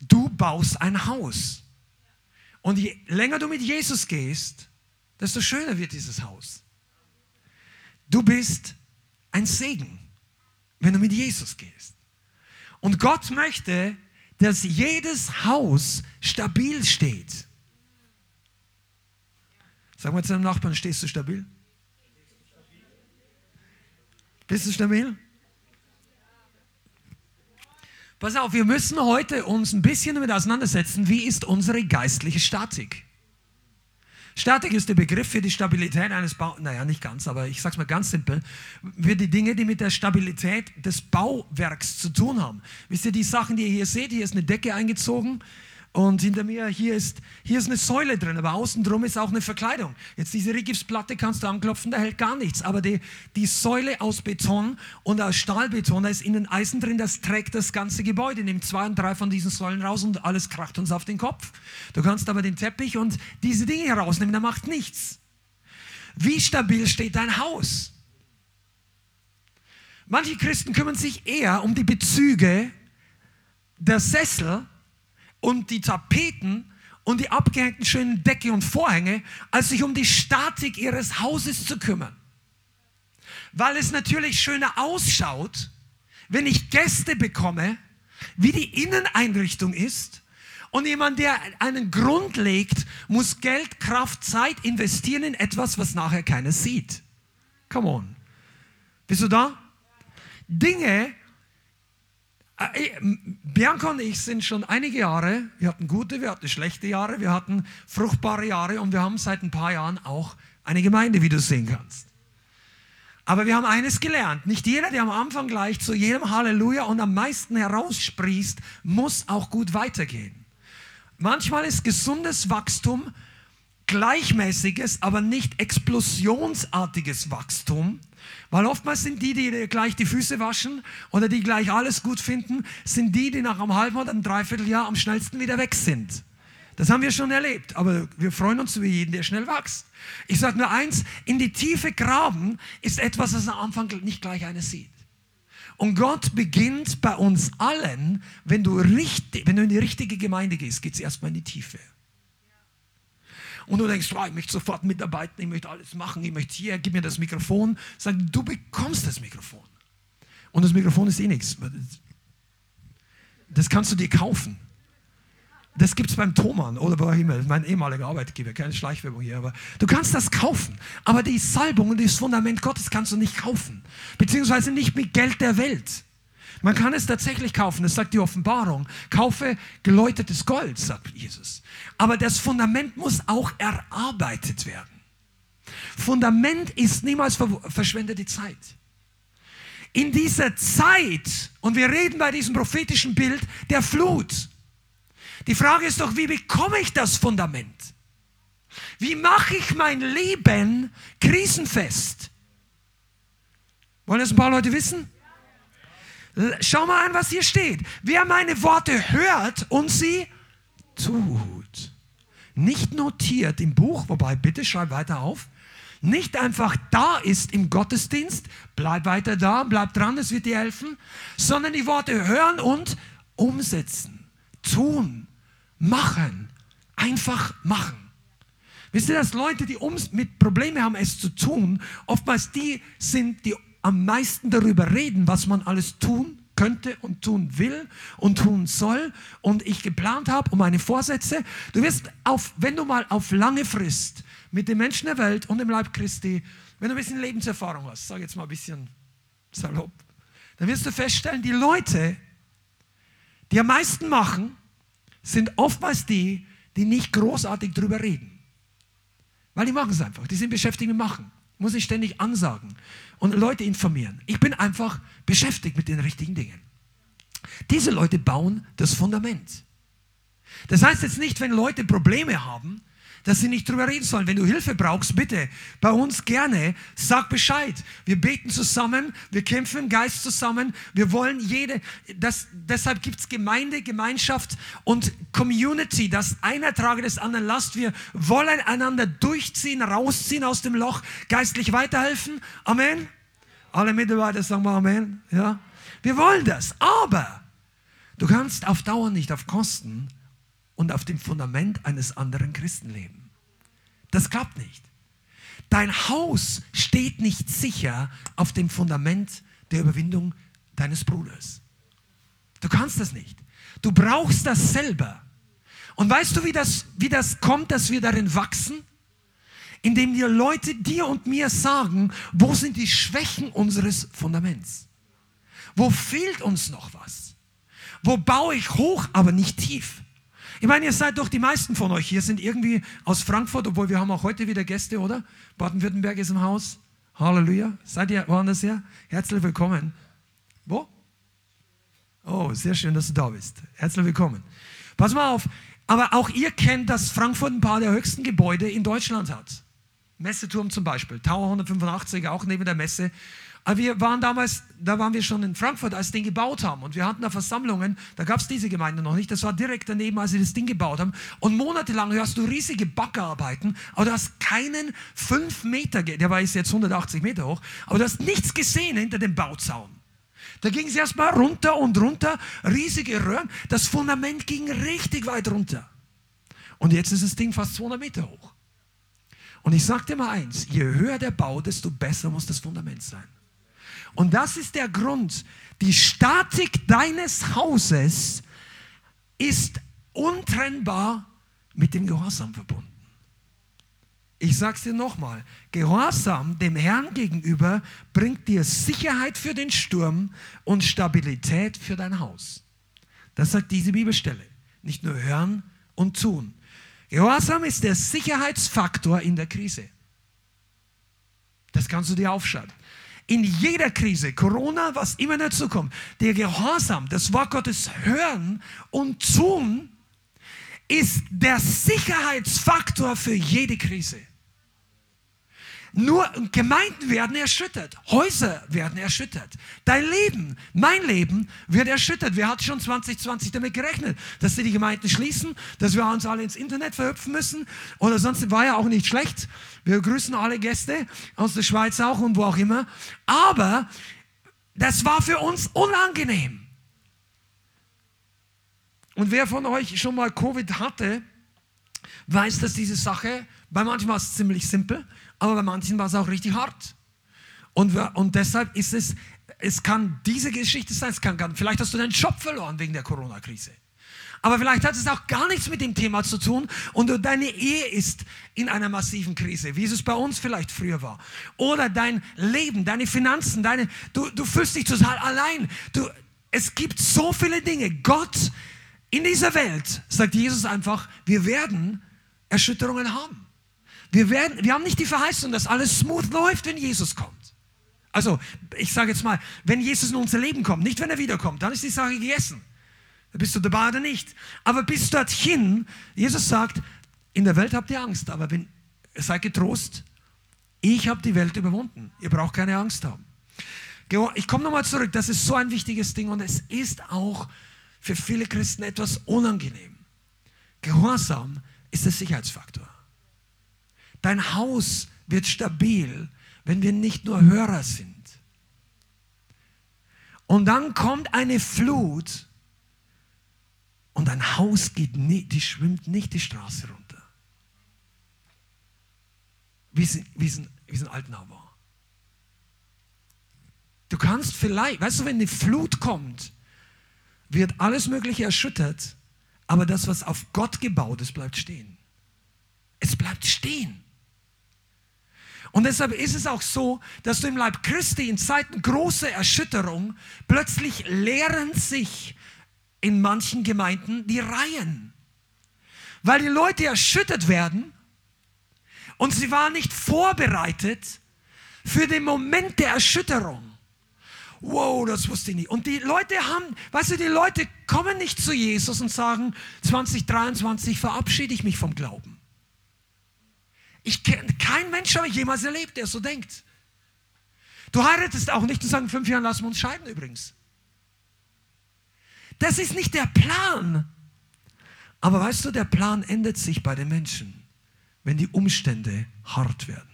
Du baust ein Haus. Und je länger du mit Jesus gehst, desto schöner wird dieses Haus. Du bist ein Segen, wenn du mit Jesus gehst. Und Gott möchte, dass jedes Haus stabil steht. Sag mal zu deinem Nachbarn, stehst du stabil? Bist du stabil? Pass auf, wir müssen heute uns ein bisschen damit auseinandersetzen, wie ist unsere geistliche Statik. Statik ist der Begriff für die Stabilität eines Bau, naja, nicht ganz, aber ich sage es mal ganz simpel, für die Dinge, die mit der Stabilität des Bauwerks zu tun haben. Wisst ihr, die Sachen, die ihr hier seht, hier ist eine Decke eingezogen Und hinter mir, hier ist, hier ist eine Säule drin, aber außen drum ist auch eine Verkleidung. Jetzt diese Rigipsplatte kannst du anklopfen, da hält gar nichts. Aber die, die Säule aus Beton und aus Stahlbeton, da ist innen Eisen drin, das trägt das ganze Gebäude. Nimmt zwei und drei von diesen Säulen raus und alles kracht uns auf den Kopf. Du kannst aber den Teppich und diese Dinge herausnehmen, der macht nichts. Wie stabil steht dein Haus? Manche Christen kümmern sich eher um die Bezüge der Sessel und die Tapeten und die abgehängten schönen Decke und Vorhänge, als sich um die Statik ihres Hauses zu kümmern. Weil es natürlich schöner ausschaut, wenn ich Gäste bekomme, wie die Inneneinrichtung ist. Und jemand, der einen Grund legt, muss Geld, Kraft, Zeit investieren in etwas, was nachher keiner sieht. Come on. Bist du da? Dinge, Bianca und ich sind schon einige Jahre, wir hatten gute, wir hatten schlechte Jahre, wir hatten fruchtbare Jahre und wir haben seit ein paar Jahren auch eine Gemeinde, wie du sehen kannst. Aber wir haben eines gelernt, nicht jeder, der am Anfang gleich zu jedem Halleluja und am meisten heraussprießt, muss auch gut weitergehen. Manchmal ist gesundes Wachstum gleichmäßiges, aber nicht explosionsartiges Wachstum. Weil oftmals sind die, die gleich die Füße waschen oder die gleich alles gut finden, sind die, die nach einem halben oder einem Dreivierteljahr am schnellsten wieder weg sind. Das haben wir schon erlebt, aber wir freuen uns über jeden, der schnell wächst. Ich sage nur eins, in die Tiefe graben ist etwas, was am Anfang nicht gleich einer sieht. Und Gott beginnt bei uns allen, wenn du, richtig, wenn du in die richtige Gemeinde gehst, geht es erstmal in die Tiefe und du denkst, oh, ich möchte sofort mitarbeiten, ich möchte alles machen, ich möchte hier, gib mir das Mikrofon. Sag, du bekommst das Mikrofon. Und das Mikrofon ist eh nichts. Das kannst du dir kaufen. Das gibt es beim Thomann oder bei Himmel, mein ehemaliger Arbeitgeber, keine Schleichwerbung hier, aber du kannst das kaufen. Aber die Salbung und das Fundament Gottes kannst du nicht kaufen. Beziehungsweise nicht mit Geld der Welt. Man kann es tatsächlich kaufen, das sagt die Offenbarung. Kaufe geläutetes Gold, sagt Jesus. Aber das Fundament muss auch erarbeitet werden. Fundament ist niemals verschwendete Zeit. In dieser Zeit, und wir reden bei diesem prophetischen Bild der Flut, die Frage ist doch, wie bekomme ich das Fundament? Wie mache ich mein Leben krisenfest? Wollen das ein paar Leute wissen? Schau mal an, was hier steht. Wer meine Worte hört und sie tut. Nicht notiert im Buch, wobei bitte schreib weiter auf. Nicht einfach da ist im Gottesdienst, bleib weiter da, bleib dran, es wird dir helfen, sondern die Worte hören und umsetzen, tun, machen, einfach machen. Wisst ihr, dass Leute, die mit Problemen haben, es zu tun, oftmals die sind, die am meisten darüber reden, was man alles tun könnte und tun will und tun soll und ich geplant habe und meine Vorsätze. Du wirst auf, wenn du mal auf lange Frist mit den Menschen der Welt und dem Leib Christi, wenn du ein bisschen Lebenserfahrung hast, sag jetzt mal ein bisschen salopp, dann wirst du feststellen, die Leute, die am meisten machen, sind oftmals die, die nicht großartig drüber reden. Weil die machen es einfach. Die sind beschäftigt mit Machen muss ich ständig ansagen und Leute informieren. Ich bin einfach beschäftigt mit den richtigen Dingen. Diese Leute bauen das Fundament. Das heißt jetzt nicht, wenn Leute Probleme haben, dass sie nicht drüber reden sollen. Wenn du Hilfe brauchst, bitte bei uns gerne, sag Bescheid. Wir beten zusammen, wir kämpfen im Geist zusammen, wir wollen jede, das, deshalb gibt es Gemeinde, Gemeinschaft und Community, dass einer trage des anderen Last. Wir wollen einander durchziehen, rausziehen aus dem Loch, geistlich weiterhelfen. Amen. Alle Mitarbeiter sagen mal Amen. Ja. Wir wollen das, aber du kannst auf Dauer nicht auf Kosten und auf dem Fundament eines anderen Christen leben. Das klappt nicht. Dein Haus steht nicht sicher auf dem Fundament der Überwindung deines Bruders. Du kannst das nicht. Du brauchst das selber. Und weißt du, wie das, wie das kommt, dass wir darin wachsen? Indem dir Leute dir und mir sagen, wo sind die Schwächen unseres Fundaments? Wo fehlt uns noch was? Wo baue ich hoch, aber nicht tief? Ich meine, ihr seid doch die meisten von euch hier sind irgendwie aus Frankfurt, obwohl wir haben auch heute wieder Gäste, oder? Baden-Württemberg ist im Haus. Halleluja. Seid ihr woanders her? Herzlich willkommen. Wo? Oh, sehr schön, dass du da bist. Herzlich willkommen. Pass mal auf. Aber auch ihr kennt, dass Frankfurt ein paar der höchsten Gebäude in Deutschland hat. Messeturm zum Beispiel, Tower 185, auch neben der Messe. Aber wir waren damals, da waren wir schon in Frankfurt, als sie den gebaut haben. Und wir hatten da Versammlungen, da gab es diese Gemeinde noch nicht. Das war direkt daneben, als sie das Ding gebaut haben. Und monatelang hörst du riesige Baggerarbeiten, aber du hast keinen 5 Meter, der war jetzt 180 Meter hoch, aber du hast nichts gesehen hinter dem Bauzaun. Da ging es erstmal runter und runter, riesige Röhren. Das Fundament ging richtig weit runter. Und jetzt ist das Ding fast 200 Meter hoch. Und ich sage dir mal eins, je höher der Bau, desto besser muss das Fundament sein. Und das ist der Grund. Die Statik deines Hauses ist untrennbar mit dem Gehorsam verbunden. Ich sage es dir nochmal, Gehorsam dem Herrn gegenüber bringt dir Sicherheit für den Sturm und Stabilität für dein Haus. Das sagt diese Bibelstelle. Nicht nur hören und tun. Gehorsam ist der Sicherheitsfaktor in der Krise. Das kannst du dir aufschreiben in jeder Krise, Corona, was immer dazu kommt, der Gehorsam, das Wort Gottes hören und tun, ist der Sicherheitsfaktor für jede Krise. Nur Gemeinden werden erschüttert, Häuser werden erschüttert, dein Leben, mein Leben wird erschüttert. Wer hat schon 2020 damit gerechnet, dass sie die Gemeinden schließen, dass wir uns alle ins Internet verhüpfen müssen? Oder sonst war ja auch nicht schlecht. Wir grüßen alle Gäste aus der Schweiz auch und wo auch immer. Aber das war für uns unangenehm. Und wer von euch schon mal Covid hatte, weiß, dass diese Sache, bei manchen war es ziemlich simpel, aber bei manchen war es auch richtig hart. Und, und deshalb ist es, es kann diese Geschichte sein, es kann, vielleicht hast du deinen Job verloren wegen der Corona-Krise. Aber vielleicht hat es auch gar nichts mit dem Thema zu tun und deine Ehe ist in einer massiven Krise, wie es bei uns vielleicht früher war. Oder dein Leben, deine Finanzen, deine, du, du fühlst dich total allein. Du, es gibt so viele Dinge. Gott in dieser Welt, sagt Jesus einfach, wir werden Erschütterungen haben. Wir, werden, wir haben nicht die Verheißung, dass alles smooth läuft, wenn Jesus kommt. Also, ich sage jetzt mal, wenn Jesus in unser Leben kommt, nicht wenn er wiederkommt, dann ist die Sache gegessen. Bist du dabei oder nicht? Aber bis dorthin, Jesus sagt, in der Welt habt ihr Angst, aber wenn, seid getrost, ich habe die Welt überwunden. Ihr braucht keine Angst haben. Ich komme nochmal zurück, das ist so ein wichtiges Ding und es ist auch für viele Christen etwas unangenehm. Gehorsam ist der Sicherheitsfaktor. Dein Haus wird stabil, wenn wir nicht nur Hörer sind. Und dann kommt eine Flut und ein Haus geht nicht, die schwimmt nicht die Straße runter. Wie es in Altenau war. Du kannst vielleicht, weißt du, wenn eine Flut kommt, wird alles Mögliche erschüttert, aber das, was auf Gott gebaut ist, bleibt stehen. Es bleibt stehen. Und deshalb ist es auch so, dass du im Leib Christi in Zeiten großer Erschütterung plötzlich lehren sich in manchen Gemeinden die Reihen. Weil die Leute erschüttert werden und sie waren nicht vorbereitet für den Moment der Erschütterung. Wow, das wusste ich nicht. Und die Leute haben, weißt du, die Leute kommen nicht zu Jesus und sagen, 2023 verabschiede ich mich vom Glauben. Ich kenne kein Mensch habe ich jemals erlebt, der so denkt. Du heiratest auch nicht und sagst, fünf Jahren lassen wir uns scheiden übrigens. Das ist nicht der Plan. Aber weißt du, der Plan ändert sich bei den Menschen, wenn die Umstände hart werden.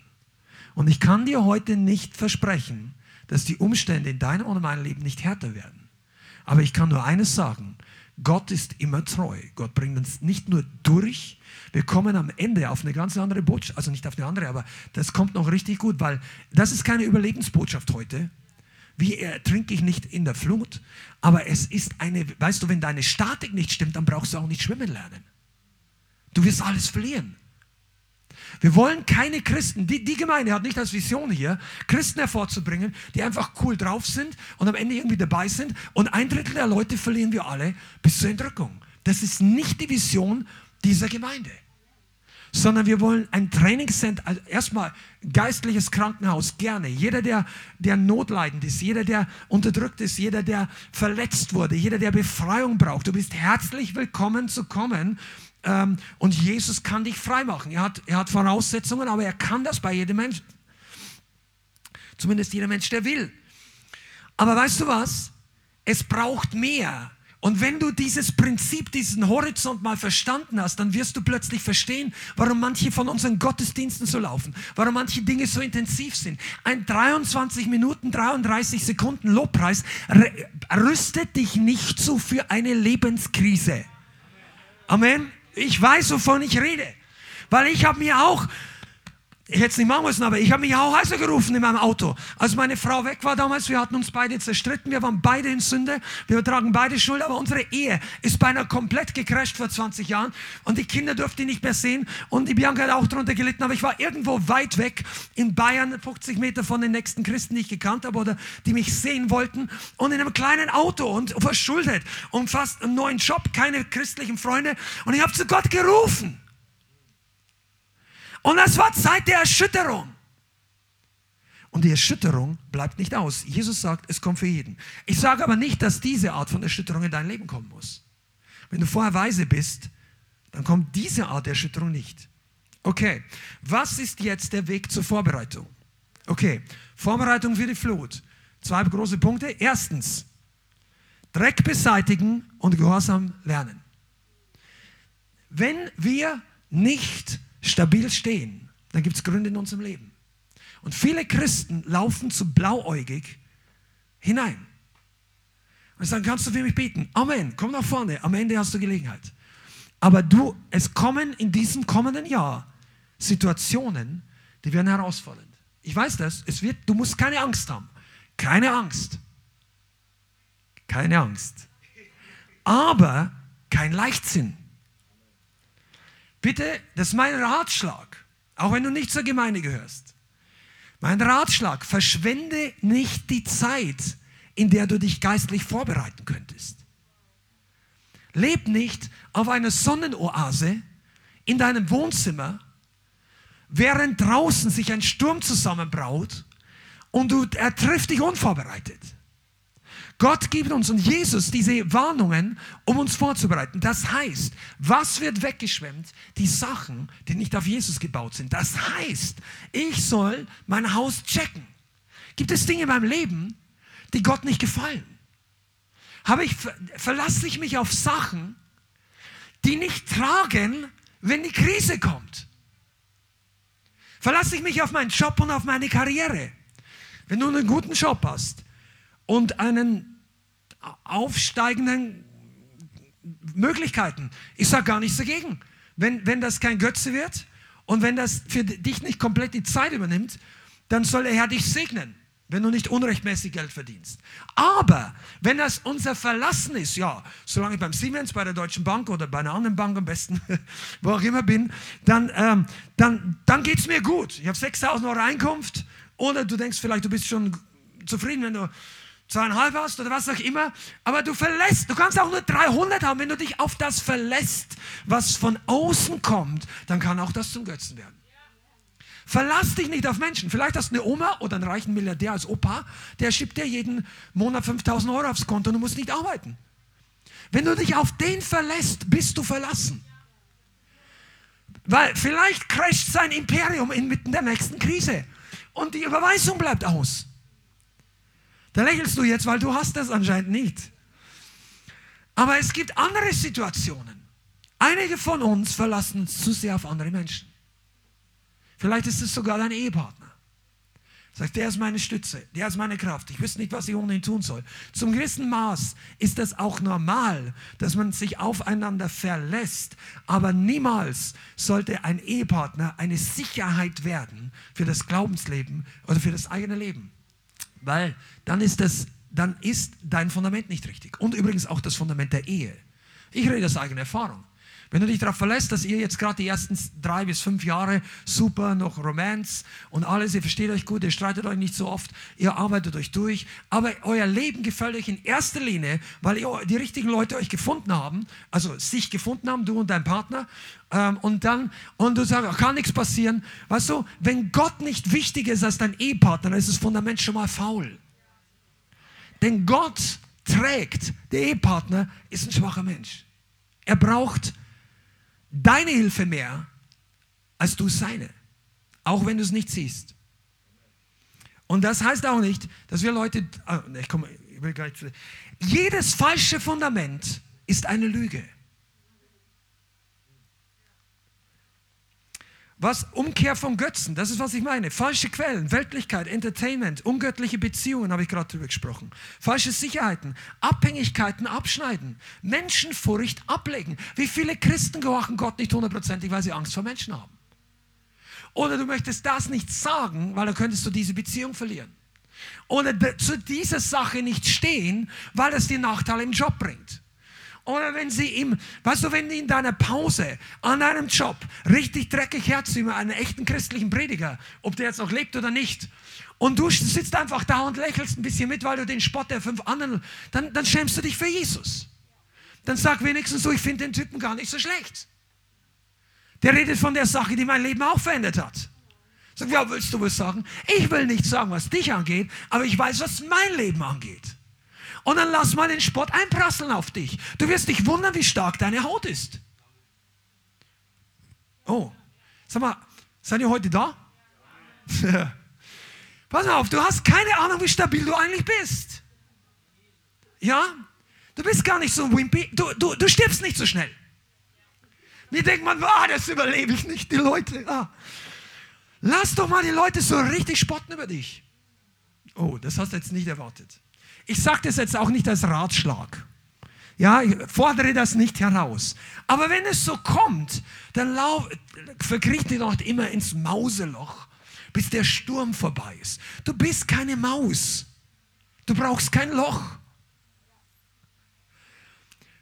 Und ich kann dir heute nicht versprechen, dass die Umstände in deinem und meinem Leben nicht härter werden. Aber ich kann nur eines sagen, Gott ist immer treu. Gott bringt uns nicht nur durch, wir kommen am Ende auf eine ganz andere Botschaft, also nicht auf eine andere, aber das kommt noch richtig gut, weil das ist keine Überlebensbotschaft heute, wie ertrinke ich nicht in der Flut? Aber es ist eine, weißt du, wenn deine Statik nicht stimmt, dann brauchst du auch nicht schwimmen lernen. Du wirst alles verlieren. Wir wollen keine Christen, die, die Gemeinde hat nicht als Vision hier, Christen hervorzubringen, die einfach cool drauf sind und am Ende irgendwie dabei sind und ein Drittel der Leute verlieren wir alle bis zur Entrückung. Das ist nicht die Vision dieser Gemeinde sondern wir wollen ein Trainingscenter, also erstmal geistliches Krankenhaus, gerne. Jeder, der, der notleidend ist, jeder, der unterdrückt ist, jeder, der verletzt wurde, jeder, der Befreiung braucht, du bist herzlich willkommen zu kommen. Ähm, und Jesus kann dich freimachen. Er hat, er hat Voraussetzungen, aber er kann das bei jedem Menschen. Zumindest jeder Mensch, der will. Aber weißt du was? Es braucht mehr. Und wenn du dieses Prinzip, diesen Horizont mal verstanden hast, dann wirst du plötzlich verstehen, warum manche von unseren Gottesdiensten so laufen, warum manche Dinge so intensiv sind. Ein 23 Minuten, 33 Sekunden Lobpreis rüstet dich nicht so für eine Lebenskrise. Amen. Ich weiß, wovon ich rede. Weil ich habe mir auch ich hätte es nicht machen müssen, aber ich habe mich auch heißer gerufen in meinem Auto. Als meine Frau weg war damals, wir hatten uns beide zerstritten, wir waren beide in Sünde, wir tragen beide Schuld, aber unsere Ehe ist beinahe komplett gecrasht vor 20 Jahren und die Kinder durfte ich nicht mehr sehen und die Bianca hat auch darunter gelitten, aber ich war irgendwo weit weg in Bayern, 50 Meter von den nächsten Christen, die ich gekannt habe oder die mich sehen wollten und in einem kleinen Auto und verschuldet und fast einen neuen Job, keine christlichen Freunde und ich habe zu Gott gerufen. Und das war Zeit der Erschütterung. Und die Erschütterung bleibt nicht aus. Jesus sagt, es kommt für jeden. Ich sage aber nicht, dass diese Art von Erschütterung in dein Leben kommen muss. Wenn du vorher weise bist, dann kommt diese Art der Erschütterung nicht. Okay, was ist jetzt der Weg zur Vorbereitung? Okay, Vorbereitung für die Flut. Zwei große Punkte. Erstens, Dreck beseitigen und Gehorsam lernen. Wenn wir nicht stabil stehen, dann gibt es Gründe in unserem Leben. Und viele Christen laufen zu blauäugig hinein. Und sagen, kannst du für mich beten? Amen. Komm nach vorne. Am Ende hast du Gelegenheit. Aber du, es kommen in diesem kommenden Jahr Situationen, die werden herausfordernd. Ich weiß das. Es wird, du musst keine Angst haben. Keine Angst. Keine Angst. Aber kein Leichtsinn. Bitte, das ist mein Ratschlag, auch wenn du nicht zur Gemeinde gehörst. Mein Ratschlag, verschwende nicht die Zeit, in der du dich geistlich vorbereiten könntest. Leb nicht auf einer Sonnenoase in deinem Wohnzimmer, während draußen sich ein Sturm zusammenbraut und du, er trifft dich unvorbereitet. Gott gibt uns und Jesus diese Warnungen, um uns vorzubereiten. Das heißt, was wird weggeschwemmt? Die Sachen, die nicht auf Jesus gebaut sind. Das heißt, ich soll mein Haus checken. Gibt es Dinge in meinem Leben, die Gott nicht gefallen? Habe ich, verlasse ich mich auf Sachen, die nicht tragen, wenn die Krise kommt? Verlasse ich mich auf meinen Job und auf meine Karriere? Wenn du einen guten Job hast, und einen aufsteigenden Möglichkeiten. Ich sage gar nichts dagegen. Wenn, wenn das kein Götze wird und wenn das für dich nicht komplett die Zeit übernimmt, dann soll der Herr dich segnen, wenn du nicht unrechtmäßig Geld verdienst. Aber wenn das unser Verlassen ist, ja, solange ich beim Siemens, bei der Deutschen Bank oder bei einer anderen Bank am besten, wo auch immer bin, dann, ähm, dann, dann geht es mir gut. Ich habe 6000 Euro Einkunft oder du denkst vielleicht, du bist schon zufrieden, wenn du zweieinhalb hast oder was auch immer, aber du verlässt, du kannst auch nur 300 haben, wenn du dich auf das verlässt, was von außen kommt, dann kann auch das zum Götzen werden. Verlass dich nicht auf Menschen. Vielleicht hast du eine Oma oder einen reichen Milliardär als Opa, der schiebt dir jeden Monat 5000 Euro aufs Konto und du musst nicht arbeiten. Wenn du dich auf den verlässt, bist du verlassen. Weil vielleicht crasht sein Imperium inmitten der nächsten Krise und die Überweisung bleibt aus. Da lächelst du jetzt, weil du hast das anscheinend nicht. Aber es gibt andere Situationen. Einige von uns verlassen uns zu sehr auf andere Menschen. Vielleicht ist es sogar dein Ehepartner. Sagt, der ist meine Stütze, der ist meine Kraft. Ich wüsste nicht, was ich ohne ihn tun soll. Zum gewissen Maß ist das auch normal, dass man sich aufeinander verlässt. Aber niemals sollte ein Ehepartner eine Sicherheit werden für das Glaubensleben oder für das eigene Leben weil dann ist, das, dann ist dein Fundament nicht richtig. Und übrigens auch das Fundament der Ehe. Ich rede aus eigener Erfahrung. Wenn du dich darauf verlässt, dass ihr jetzt gerade die ersten drei bis fünf Jahre super noch Romance und alles, ihr versteht euch gut, ihr streitet euch nicht so oft, ihr arbeitet euch durch, aber euer Leben gefällt euch in erster Linie, weil ihr, die richtigen Leute euch gefunden haben, also sich gefunden haben, du und dein Partner, ähm, und dann, und du sagst, kann nichts passieren. Weißt du, wenn Gott nicht wichtig ist als dein Ehepartner, dann ist das Fundament schon mal faul. Denn Gott trägt, der Ehepartner ist ein schwacher Mensch. Er braucht deine Hilfe mehr als du seine. Auch wenn du es nicht siehst. Und das heißt auch nicht, dass wir Leute, oh, ich komme, ich will gleich jedes falsche Fundament ist eine Lüge. Was Umkehr vom Götzen, das ist, was ich meine. Falsche Quellen, Weltlichkeit, Entertainment, ungöttliche Beziehungen, habe ich gerade drüber gesprochen. Falsche Sicherheiten, Abhängigkeiten abschneiden, Menschenfurcht ablegen. Wie viele Christen gehorchen Gott nicht hundertprozentig, weil sie Angst vor Menschen haben? Oder du möchtest das nicht sagen, weil dann könntest du diese Beziehung verlieren. Oder zu dieser Sache nicht stehen, weil es dir Nachteile im Job bringt. Oder wenn sie ihm, weißt du, wenn in deiner Pause an einem Job richtig dreckig herziehen über einen echten christlichen Prediger, ob der jetzt noch lebt oder nicht, und du sitzt einfach da und lächelst ein bisschen mit, weil du den Spott der fünf anderen, dann, dann schämst du dich für Jesus. Dann sag wenigstens so, ich finde den Typen gar nicht so schlecht. Der redet von der Sache, die mein Leben auch verändert hat. Sag, ja, willst du was sagen? Ich will nicht sagen, was dich angeht, aber ich weiß, was mein Leben angeht. Und dann lass mal den Spott einprasseln auf dich. Du wirst dich wundern, wie stark deine Haut ist. Oh, sag mal, seid ihr heute da? Pass auf, du hast keine Ahnung, wie stabil du eigentlich bist. Ja? Du bist gar nicht so wimpy. Du, du, du stirbst nicht so schnell. Mir denkt man, ah, das überlebe ich nicht, die Leute. Ah. Lass doch mal die Leute so richtig spotten über dich. Oh, das hast du jetzt nicht erwartet. Ich sage das jetzt auch nicht als Ratschlag. Ja, ich fordere das nicht heraus. Aber wenn es so kommt, dann verkriecht ihr doch immer ins Mauseloch, bis der Sturm vorbei ist. Du bist keine Maus. Du brauchst kein Loch.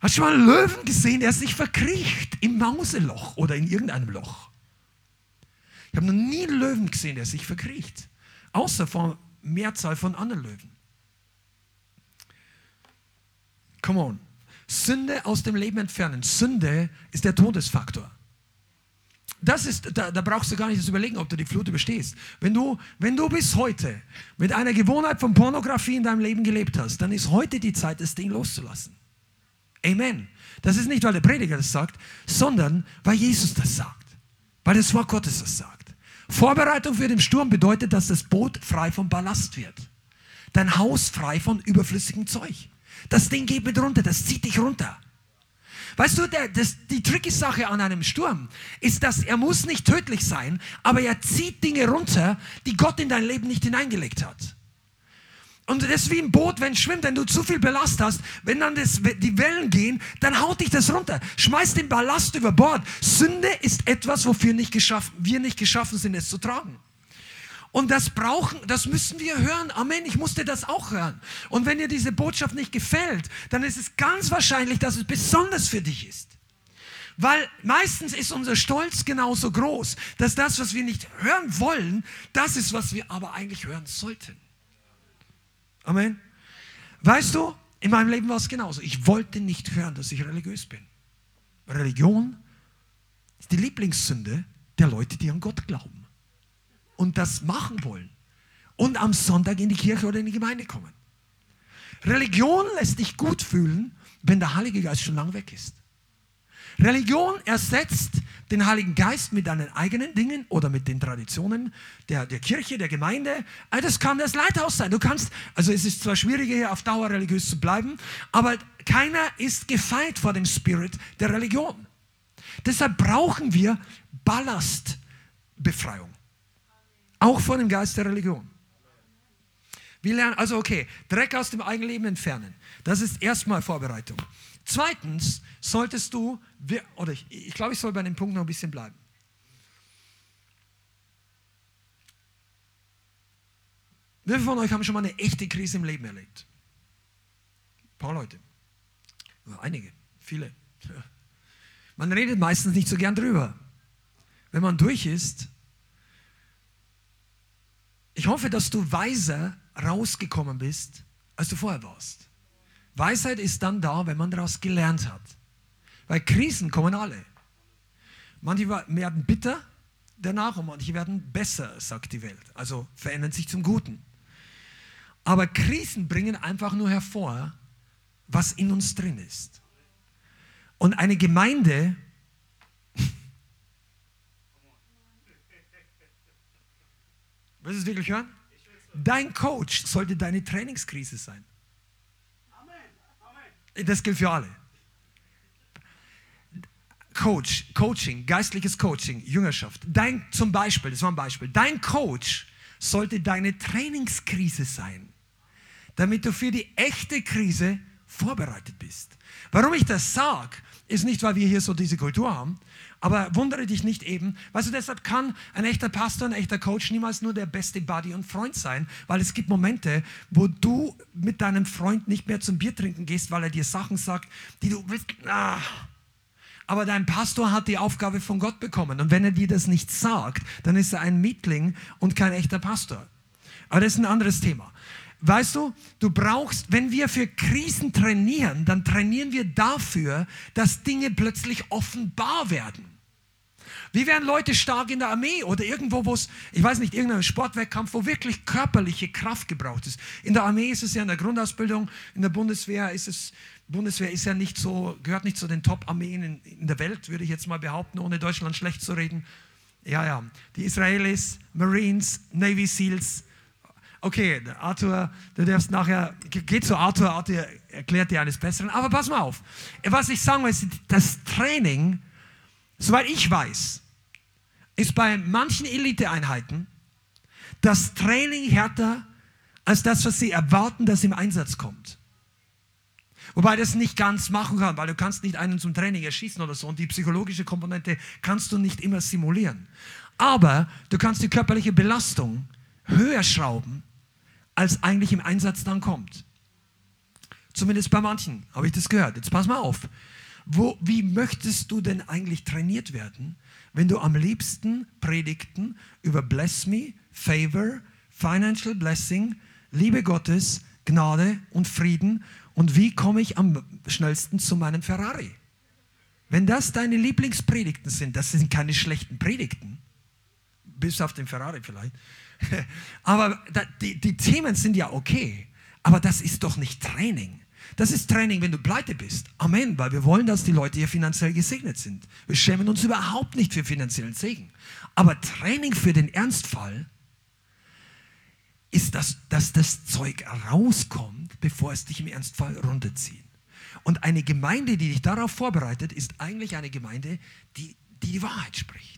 Hast du schon mal einen Löwen gesehen, der sich verkriecht im Mauseloch oder in irgendeinem Loch? Ich habe noch nie einen Löwen gesehen, der sich verkriecht. Außer vor Mehrzahl von anderen Löwen. Come on. Sünde aus dem Leben entfernen. Sünde ist der Todesfaktor. Das ist, da, da, brauchst du gar nicht das überlegen, ob du die Flut überstehst. Wenn du, wenn du bis heute mit einer Gewohnheit von Pornografie in deinem Leben gelebt hast, dann ist heute die Zeit, das Ding loszulassen. Amen. Das ist nicht, weil der Prediger das sagt, sondern weil Jesus das sagt. Weil das Wort Gottes das sagt. Vorbereitung für den Sturm bedeutet, dass das Boot frei vom Ballast wird. Dein Haus frei von überflüssigem Zeug. Das Ding geht mit runter, das zieht dich runter. Weißt du, der, das, die tricky Sache an einem Sturm ist, dass er muss nicht tödlich sein, aber er zieht Dinge runter, die Gott in dein Leben nicht hineingelegt hat. Und das ist wie ein Boot, wenn es schwimmt, wenn du zu viel Ballast hast, wenn dann das, die Wellen gehen, dann haut dich das runter. Schmeiß den Ballast über Bord. Sünde ist etwas, wofür nicht wir nicht geschaffen sind, es zu tragen. Und das brauchen, das müssen wir hören. Amen. Ich musste das auch hören. Und wenn dir diese Botschaft nicht gefällt, dann ist es ganz wahrscheinlich, dass es besonders für dich ist. Weil meistens ist unser Stolz genauso groß, dass das, was wir nicht hören wollen, das ist, was wir aber eigentlich hören sollten. Amen. Weißt du, in meinem Leben war es genauso. Ich wollte nicht hören, dass ich religiös bin. Religion ist die Lieblingssünde der Leute, die an Gott glauben und das machen wollen und am Sonntag in die Kirche oder in die Gemeinde kommen. Religion lässt dich gut fühlen, wenn der Heilige Geist schon lange weg ist. Religion ersetzt den Heiligen Geist mit deinen eigenen Dingen oder mit den Traditionen der, der Kirche, der Gemeinde. Äh, das kann das Leithaus sein. Du kannst, also es ist zwar schwieriger, hier auf Dauer religiös zu bleiben, aber keiner ist gefeit vor dem Spirit der Religion. Deshalb brauchen wir Ballastbefreiung. Auch von dem Geist der Religion. Wir lernen, also okay, Dreck aus dem eigenen Leben entfernen. Das ist erstmal Vorbereitung. Zweitens solltest du, oder ich, ich glaube, ich soll bei dem Punkt noch ein bisschen bleiben. Wie viele von euch haben schon mal eine echte Krise im Leben erlebt? Ein paar Leute. Einige, viele. Man redet meistens nicht so gern drüber. Wenn man durch ist, ich hoffe, dass du weiser rausgekommen bist, als du vorher warst. Weisheit ist dann da, wenn man daraus gelernt hat. Weil Krisen kommen alle. Manche werden bitter danach und manche werden besser, sagt die Welt. Also verändern sich zum Guten. Aber Krisen bringen einfach nur hervor, was in uns drin ist. Und eine Gemeinde, willst du es wirklich hören? Dein Coach sollte deine Trainingskrise sein. Das gilt für alle. Coach, Coaching, geistliches Coaching, Jüngerschaft. Dein, zum Beispiel, das war ein Beispiel, dein Coach sollte deine Trainingskrise sein, damit du für die echte Krise vorbereitet bist. Warum ich das sage, ist nicht, weil wir hier so diese Kultur haben, aber wundere dich nicht eben. Weißt du, deshalb kann ein echter Pastor, ein echter Coach niemals nur der beste Buddy und Freund sein, weil es gibt Momente, wo du mit deinem Freund nicht mehr zum Bier trinken gehst, weil er dir Sachen sagt, die du willst. Ah. Aber dein Pastor hat die Aufgabe von Gott bekommen. Und wenn er dir das nicht sagt, dann ist er ein Mietling und kein echter Pastor. Aber das ist ein anderes Thema. Weißt du, du brauchst, wenn wir für Krisen trainieren, dann trainieren wir dafür, dass Dinge plötzlich offenbar werden. Wie werden Leute stark in der Armee oder irgendwo, wo es, ich weiß nicht, irgendein Sportwettkampf, wo wirklich körperliche Kraft gebraucht ist. In der Armee ist es ja in der Grundausbildung, in der Bundeswehr ist es, Bundeswehr ist ja nicht so, gehört nicht zu den Top-Armeen in, in der Welt, würde ich jetzt mal behaupten, ohne Deutschland schlecht zu reden. Ja, ja, die Israelis, Marines, Navy Seals, Okay, Arthur, du darfst nachher, geh zu Arthur, Arthur erklärt dir alles Besseren. Aber pass mal auf, was ich sagen will, das Training, soweit ich weiß, ist bei manchen Eliteeinheiten das Training härter als das, was sie erwarten, dass im Einsatz kommt. Wobei das nicht ganz machen kann, weil du kannst nicht einen zum Training erschießen oder so und die psychologische Komponente kannst du nicht immer simulieren. Aber du kannst die körperliche Belastung höher schrauben als eigentlich im Einsatz dann kommt. Zumindest bei manchen habe ich das gehört. Jetzt pass mal auf. Wo, wie möchtest du denn eigentlich trainiert werden, wenn du am liebsten Predigten über Bless Me, Favor, Financial Blessing, Liebe Gottes, Gnade und Frieden und wie komme ich am schnellsten zu meinem Ferrari? Wenn das deine Lieblingspredigten sind, das sind keine schlechten Predigten, bis auf den Ferrari vielleicht, aber die, die Themen sind ja okay, aber das ist doch nicht Training. Das ist Training, wenn du pleite bist. Amen, weil wir wollen, dass die Leute hier finanziell gesegnet sind. Wir schämen uns überhaupt nicht für finanziellen Segen. Aber Training für den Ernstfall ist, dass, dass das Zeug rauskommt, bevor es dich im Ernstfall runterzieht. Und eine Gemeinde, die dich darauf vorbereitet, ist eigentlich eine Gemeinde, die die, die Wahrheit spricht.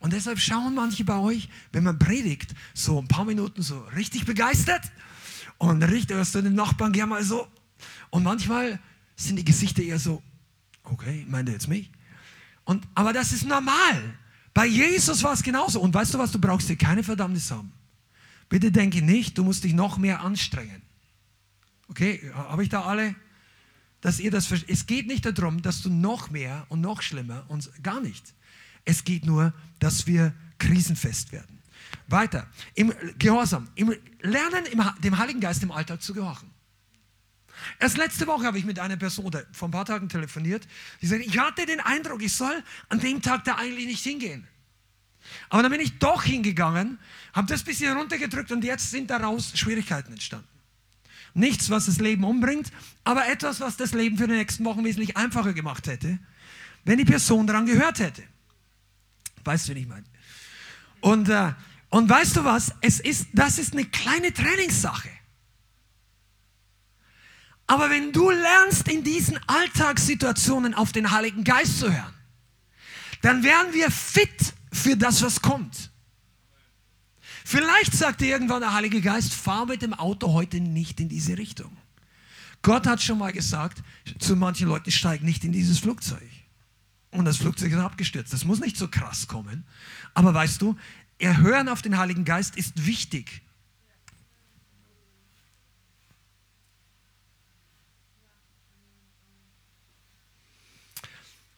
Und deshalb schauen manche bei euch, wenn man predigt, so ein paar Minuten so richtig begeistert und richtig hörst du den Nachbarn gerne mal so. Und manchmal sind die Gesichter eher so, okay, meint er jetzt mich? Und, aber das ist normal. Bei Jesus war es genauso. Und weißt du was, du brauchst dir keine Verdammnis haben. Bitte denke nicht, du musst dich noch mehr anstrengen. Okay, habe ich da alle? Dass ihr das Es geht nicht darum, dass du noch mehr und noch schlimmer und gar nicht. Es geht nur, dass wir krisenfest werden. Weiter, im Gehorsam, im Lernen, im, dem Heiligen Geist im Alltag zu gehorchen. Erst letzte Woche habe ich mit einer Person vor ein paar Tagen telefoniert, die sagte, ich hatte den Eindruck, ich soll an dem Tag da eigentlich nicht hingehen. Aber dann bin ich doch hingegangen, habe das bisschen runtergedrückt und jetzt sind daraus Schwierigkeiten entstanden. Nichts, was das Leben umbringt, aber etwas, was das Leben für die nächsten Wochen wesentlich einfacher gemacht hätte, wenn die Person daran gehört hätte. Weißt du, wie ich meine? Und, äh, und weißt du was? Es ist, das ist eine kleine Trainingssache. Aber wenn du lernst, in diesen Alltagssituationen auf den Heiligen Geist zu hören, dann werden wir fit für das, was kommt. Vielleicht sagt dir irgendwann der Heilige Geist, fahr mit dem Auto heute nicht in diese Richtung. Gott hat schon mal gesagt zu manchen Leuten, steig nicht in dieses Flugzeug. Und das Flugzeug ist abgestürzt. Das muss nicht so krass kommen. Aber weißt du, Erhören auf den Heiligen Geist ist wichtig.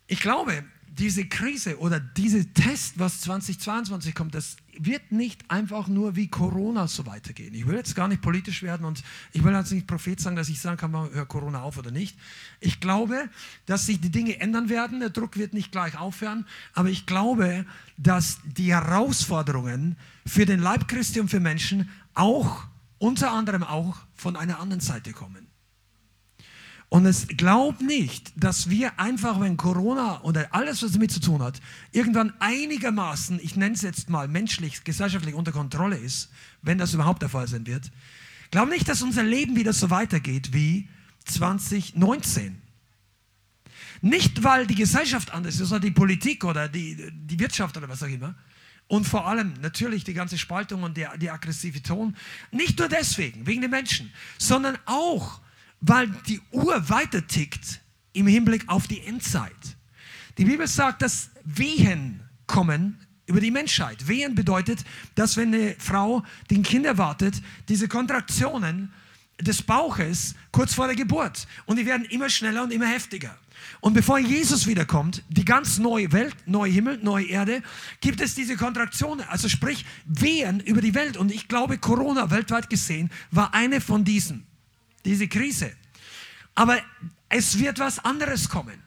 Ich glaube, diese Krise oder dieser Test, was 2022 kommt, das wird nicht einfach nur wie Corona so weitergehen. Ich will jetzt gar nicht politisch werden und ich will jetzt nicht Prophet sagen, dass ich sagen kann, hör Corona auf oder nicht. Ich glaube, dass sich die Dinge ändern werden. Der Druck wird nicht gleich aufhören. Aber ich glaube, dass die Herausforderungen für den Leib Christi und für Menschen auch, unter anderem auch, von einer anderen Seite kommen. Und es glaubt nicht, dass wir einfach, wenn Corona oder alles, was damit zu tun hat, irgendwann einigermaßen, ich nenne es jetzt mal menschlich, gesellschaftlich unter Kontrolle ist, wenn das überhaupt der Fall sein wird. Glaubt nicht, dass unser Leben wieder so weitergeht wie 2019. Nicht, weil die Gesellschaft anders ist, sondern die Politik oder die, die Wirtschaft oder was auch immer. Und vor allem natürlich die ganze Spaltung und der, die aggressive Ton. Nicht nur deswegen, wegen den Menschen, sondern auch, weil die Uhr weiter tickt im Hinblick auf die Endzeit. Die Bibel sagt, dass Wehen kommen über die Menschheit. Wehen bedeutet, dass wenn eine Frau den Kind erwartet, diese Kontraktionen des Bauches kurz vor der Geburt und die werden immer schneller und immer heftiger. Und bevor Jesus wiederkommt, die ganz neue Welt, neue Himmel, neue Erde, gibt es diese Kontraktionen, also sprich Wehen über die Welt. Und ich glaube, Corona weltweit gesehen war eine von diesen diese Krise. Aber es wird was anderes kommen.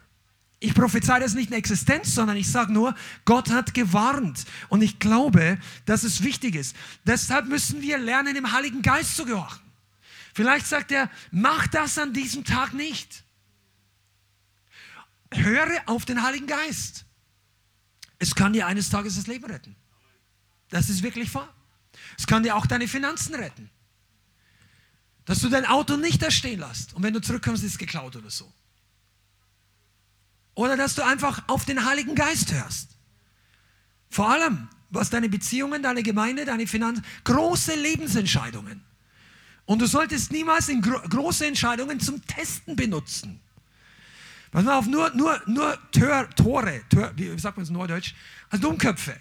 Ich prophezei das nicht in Existenz, sondern ich sage nur, Gott hat gewarnt. Und ich glaube, dass es wichtig ist. Deshalb müssen wir lernen, dem Heiligen Geist zu gehorchen. Vielleicht sagt er, mach das an diesem Tag nicht. Höre auf den Heiligen Geist. Es kann dir eines Tages das Leben retten. Das ist wirklich wahr. Es kann dir auch deine Finanzen retten. Dass du dein Auto nicht da stehen lässt und wenn du zurückkommst, ist es geklaut oder so. Oder dass du einfach auf den Heiligen Geist hörst. Vor allem, was deine Beziehungen, deine Gemeinde, deine Finanzen, große Lebensentscheidungen. Und du solltest niemals in gro große Entscheidungen zum Testen benutzen. Pass mal auf, nur, nur, nur Tör, Tore, Tör, wie sagt man es in Neudeutsch? Also Dummköpfe.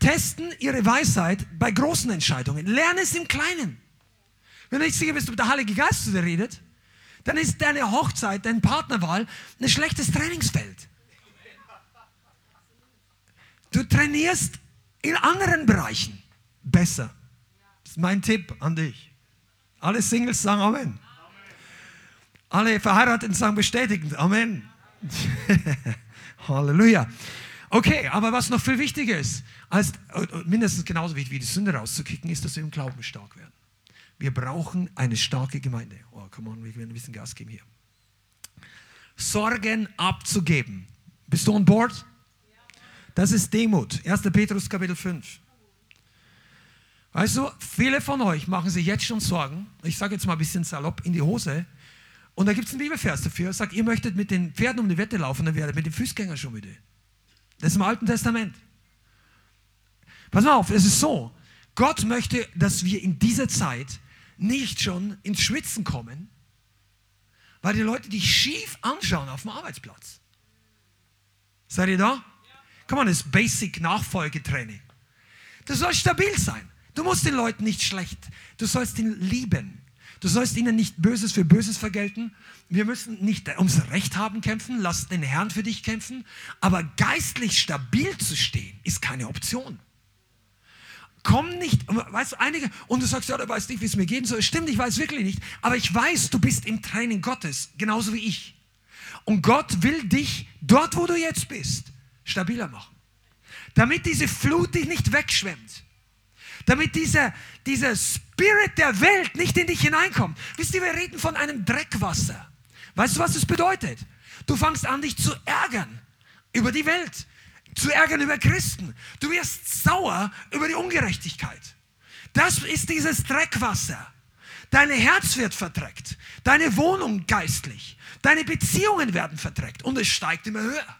Testen ihre Weisheit bei großen Entscheidungen. Lerne es im Kleinen. Wenn du nicht sicher bist, ob der Heilige Geist zu dir redet, dann ist deine Hochzeit, deine Partnerwahl ein schlechtes Trainingsfeld. Du trainierst in anderen Bereichen besser. Das ist mein Tipp an dich. Alle Singles sagen Amen. Alle Verheirateten sagen bestätigend Amen. Halleluja. Okay, aber was noch viel wichtiger ist, als mindestens genauso wichtig wie die Sünde rauszukicken, ist, dass wir im Glauben stark werden. Wir brauchen eine starke Gemeinde. Oh, come on, wir werden ein bisschen Gas geben hier. Sorgen abzugeben. Bist du on board? Das ist Demut. 1. Petrus Kapitel 5. Weißt du, viele von euch machen sich jetzt schon Sorgen, ich sage jetzt mal ein bisschen salopp, in die Hose. Und da gibt es einen Bibelvers dafür, sagt, ihr möchtet mit den Pferden um die Wette laufen, dann werdet mit den Fußgängern schon müde. Das ist im Alten Testament. Pass mal auf, es ist so, Gott möchte, dass wir in dieser Zeit nicht schon ins Schwitzen kommen, weil die Leute dich schief anschauen auf dem Arbeitsplatz. Seid ihr da? Komm on, das ist Basic Nachfolgetraining. Du sollst stabil sein. Du musst den Leuten nicht schlecht. Du sollst ihn lieben. Du sollst ihnen nicht Böses für Böses vergelten. Wir müssen nicht ums Recht haben kämpfen. Lass den Herrn für dich kämpfen. Aber geistlich stabil zu stehen, ist keine Option. Komm nicht, weißt du, einige, und du sagst, ja, du weißt nicht, wie es mir gehen soll. Stimmt, ich weiß wirklich nicht. Aber ich weiß, du bist im Training Gottes, genauso wie ich. Und Gott will dich dort, wo du jetzt bist, stabiler machen. Damit diese Flut dich nicht wegschwemmt. Damit dieser, dieser Spirit der Welt nicht in dich hineinkommt. Wisst ihr, wir reden von einem Dreckwasser. Weißt du, was das bedeutet? Du fangst an, dich zu ärgern über die Welt zu ärgern über Christen. Du wirst sauer über die Ungerechtigkeit. Das ist dieses Dreckwasser. Dein Herz wird verdreckt, deine Wohnung geistlich, deine Beziehungen werden verdreckt und es steigt immer höher.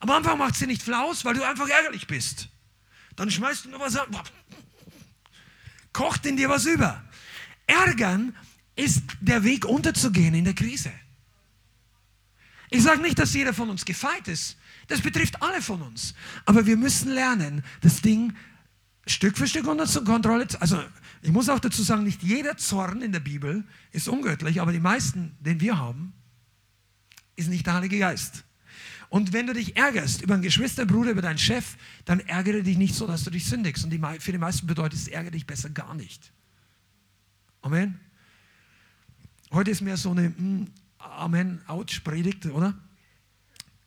Am Anfang macht sie nicht flaus, weil du einfach ärgerlich bist. Dann schmeißt du nur was an, kocht in dir was über. Ärgern ist der Weg unterzugehen in der Krise. Ich sage nicht, dass jeder von uns gefeit ist. Das betrifft alle von uns. Aber wir müssen lernen, das Ding Stück für Stück unter Kontrolle zu. Also, ich muss auch dazu sagen, nicht jeder Zorn in der Bibel ist ungöttlich, aber die meisten, den wir haben, ist nicht der Heilige Geist. Und wenn du dich ärgerst über einen Geschwisterbruder, über deinen Chef, dann ärgere dich nicht so, dass du dich sündigst. Und die, für die meisten bedeutet es, ärgere dich besser gar nicht. Amen. Heute ist mehr so eine mm, Amen, Ouch, Predigt, oder?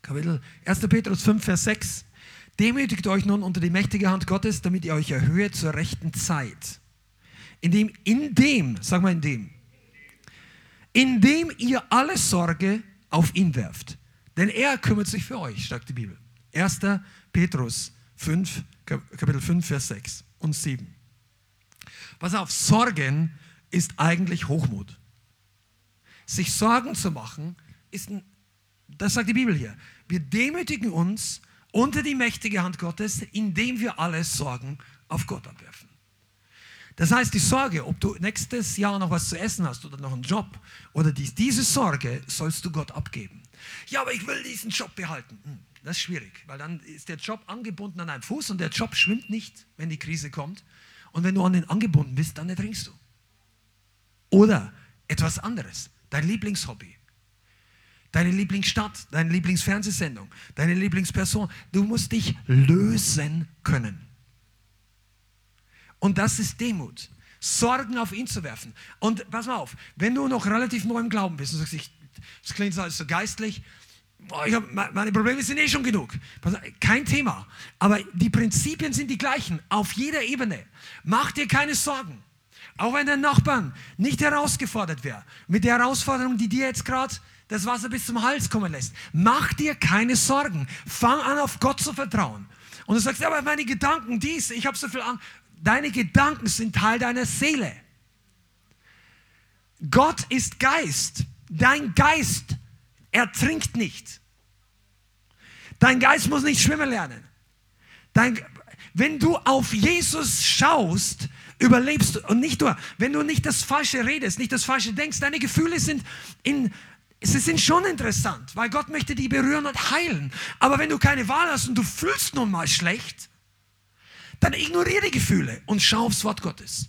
Kapitel 1. Petrus 5, Vers 6. Demütigt euch nun unter die mächtige Hand Gottes, damit ihr euch erhöht zur rechten Zeit. Indem, in dem, sag mal in dem, indem ihr alle Sorge auf ihn werft. Denn er kümmert sich für euch, sagt die Bibel. 1. Petrus 5, Kapitel 5, Vers 6 und 7. Pass auf, Sorgen ist eigentlich Hochmut. Sich Sorgen zu machen, ist ein, das sagt die Bibel hier. Wir demütigen uns unter die mächtige Hand Gottes, indem wir alle Sorgen auf Gott abwerfen. Das heißt, die Sorge, ob du nächstes Jahr noch was zu essen hast oder noch einen Job oder dies, diese Sorge sollst du Gott abgeben. Ja, aber ich will diesen Job behalten. Hm, das ist schwierig, weil dann ist der Job angebunden an einen Fuß und der Job schwimmt nicht, wenn die Krise kommt. Und wenn du an den angebunden bist, dann ertrinkst du. Oder etwas anderes, dein Lieblingshobby, deine Lieblingsstadt, deine Lieblingsfernsehsendung, deine Lieblingsperson. Du musst dich lösen können. Und das ist Demut. Sorgen auf ihn zu werfen. Und pass mal auf, wenn du noch relativ neu im Glauben bist und sagst, ich, das klingt so, so geistlich, ich hab, meine Probleme sind eh schon genug. Kein Thema. Aber die Prinzipien sind die gleichen, auf jeder Ebene. Mach dir keine Sorgen. Auch wenn dein Nachbarn nicht herausgefordert wäre, mit der Herausforderung, die dir jetzt gerade das Wasser bis zum Hals kommen lässt. Mach dir keine Sorgen. Fang an, auf Gott zu vertrauen. Und du sagst, aber meine Gedanken, dies, ich habe so viel Angst deine Gedanken sind Teil deiner Seele. Gott ist Geist. Dein Geist ertrinkt nicht. Dein Geist muss nicht schwimmen lernen. Dein, wenn du auf Jesus schaust, überlebst du. Und nicht nur, wenn du nicht das Falsche redest, nicht das Falsche denkst, deine Gefühle sind in, sie sind schon interessant, weil Gott möchte die berühren und heilen. Aber wenn du keine Wahl hast und du fühlst nun mal schlecht, dann ignoriere die Gefühle und schau aufs Wort Gottes.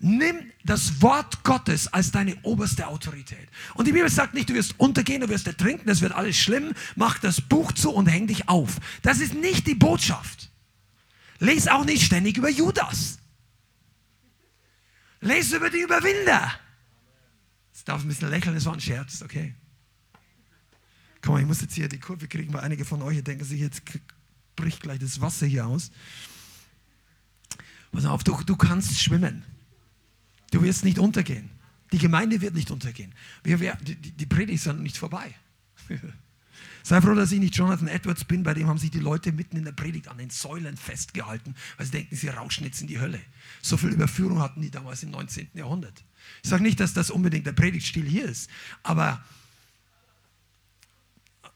Nimm das Wort Gottes als deine oberste Autorität. Und die Bibel sagt nicht, du wirst untergehen, du wirst ertrinken, das wird alles schlimm. Mach das Buch zu und häng dich auf. Das ist nicht die Botschaft. Lies auch nicht ständig über Judas. Lies über die Überwinder. Darf ein bisschen lächeln, das war ein Scherz, okay? Komm ich muss jetzt hier die Kurve kriegen, weil einige von euch denken sich, jetzt bricht gleich das Wasser hier aus. Pass auf, du, du kannst schwimmen. Du wirst nicht untergehen. Die Gemeinde wird nicht untergehen. Wir, wir, die, die Predigt ist nicht vorbei. Sei froh, dass ich nicht Jonathan Edwards bin, bei dem haben sich die Leute mitten in der Predigt an den Säulen festgehalten, weil sie denken, sie rauschen jetzt in die Hölle. So viel Überführung hatten die damals im 19. Jahrhundert. Ich sage nicht, dass das unbedingt der Predigtstil hier ist, aber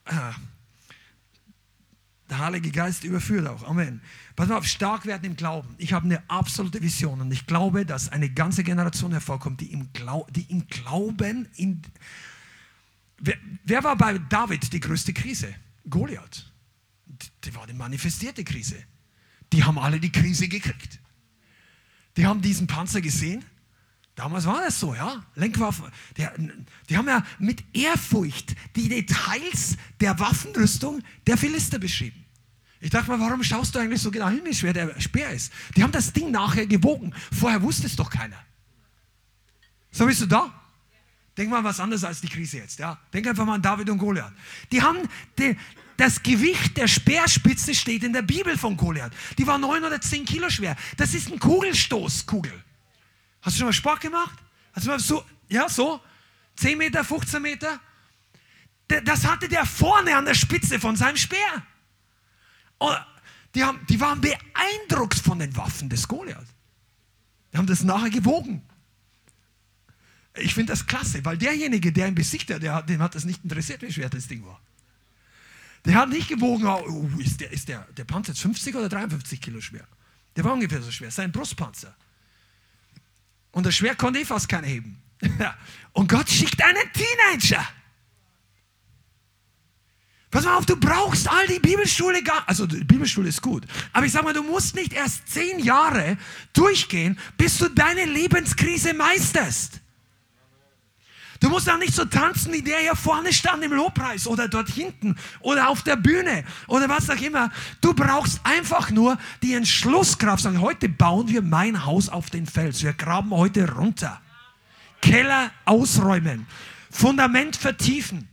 äh, der Heilige Geist überführt auch. Amen. Pass mal auf, stark werden im Glauben. Ich habe eine absolute Vision und ich glaube, dass eine ganze Generation hervorkommt, die im, Glau die im Glauben. In wer, wer war bei David die größte Krise? Goliath. Die war die manifestierte Krise. Die haben alle die Krise gekriegt. Die haben diesen Panzer gesehen. Damals war das so, ja. Lenkwaffen. Die, die haben ja mit Ehrfurcht die Details der Waffenrüstung der Philister beschrieben. Ich dachte mal, warum schaust du eigentlich so genau hin, wie schwer der Speer ist? Die haben das Ding nachher gewogen. Vorher wusste es doch keiner. So bist du da? Denk mal was anderes als die Krise jetzt. Ja? Denk einfach mal an David und Goliath. Die haben die, das Gewicht der Speerspitze steht in der Bibel von Goliath. Die war neun oder zehn Kilo schwer. Das ist ein Kugelstoßkugel. Hast du schon mal Sport gemacht? Hast du mal so, ja, so? 10 Meter, 15 Meter? Das hatte der vorne an der Spitze von seinem Speer. Und die, haben, die waren beeindruckt von den Waffen des Goliath. Die haben das nachher gewogen. Ich finde das klasse, weil derjenige, der ihn besiegt hat, den hat das nicht interessiert, wie schwer das Ding war. Der hat nicht gewogen, oh, ist, der, ist der, der Panzer jetzt 50 oder 53 Kilo schwer? Der war ungefähr so schwer, sein Brustpanzer. Und das Schwert konnte eh fast keiner heben. Und Gott schickt einen Teenager. Pass mal auf, du brauchst all die Bibelschule gar Also die Bibelschule ist gut. Aber ich sag mal, du musst nicht erst zehn Jahre durchgehen, bis du deine Lebenskrise meisterst. Du musst auch nicht so tanzen, wie der hier vorne stand im Lobpreis oder dort hinten oder auf der Bühne oder was auch immer. Du brauchst einfach nur die Entschlusskraft. Sagen, heute bauen wir mein Haus auf den Fels. Wir graben heute runter. Keller ausräumen. Fundament vertiefen.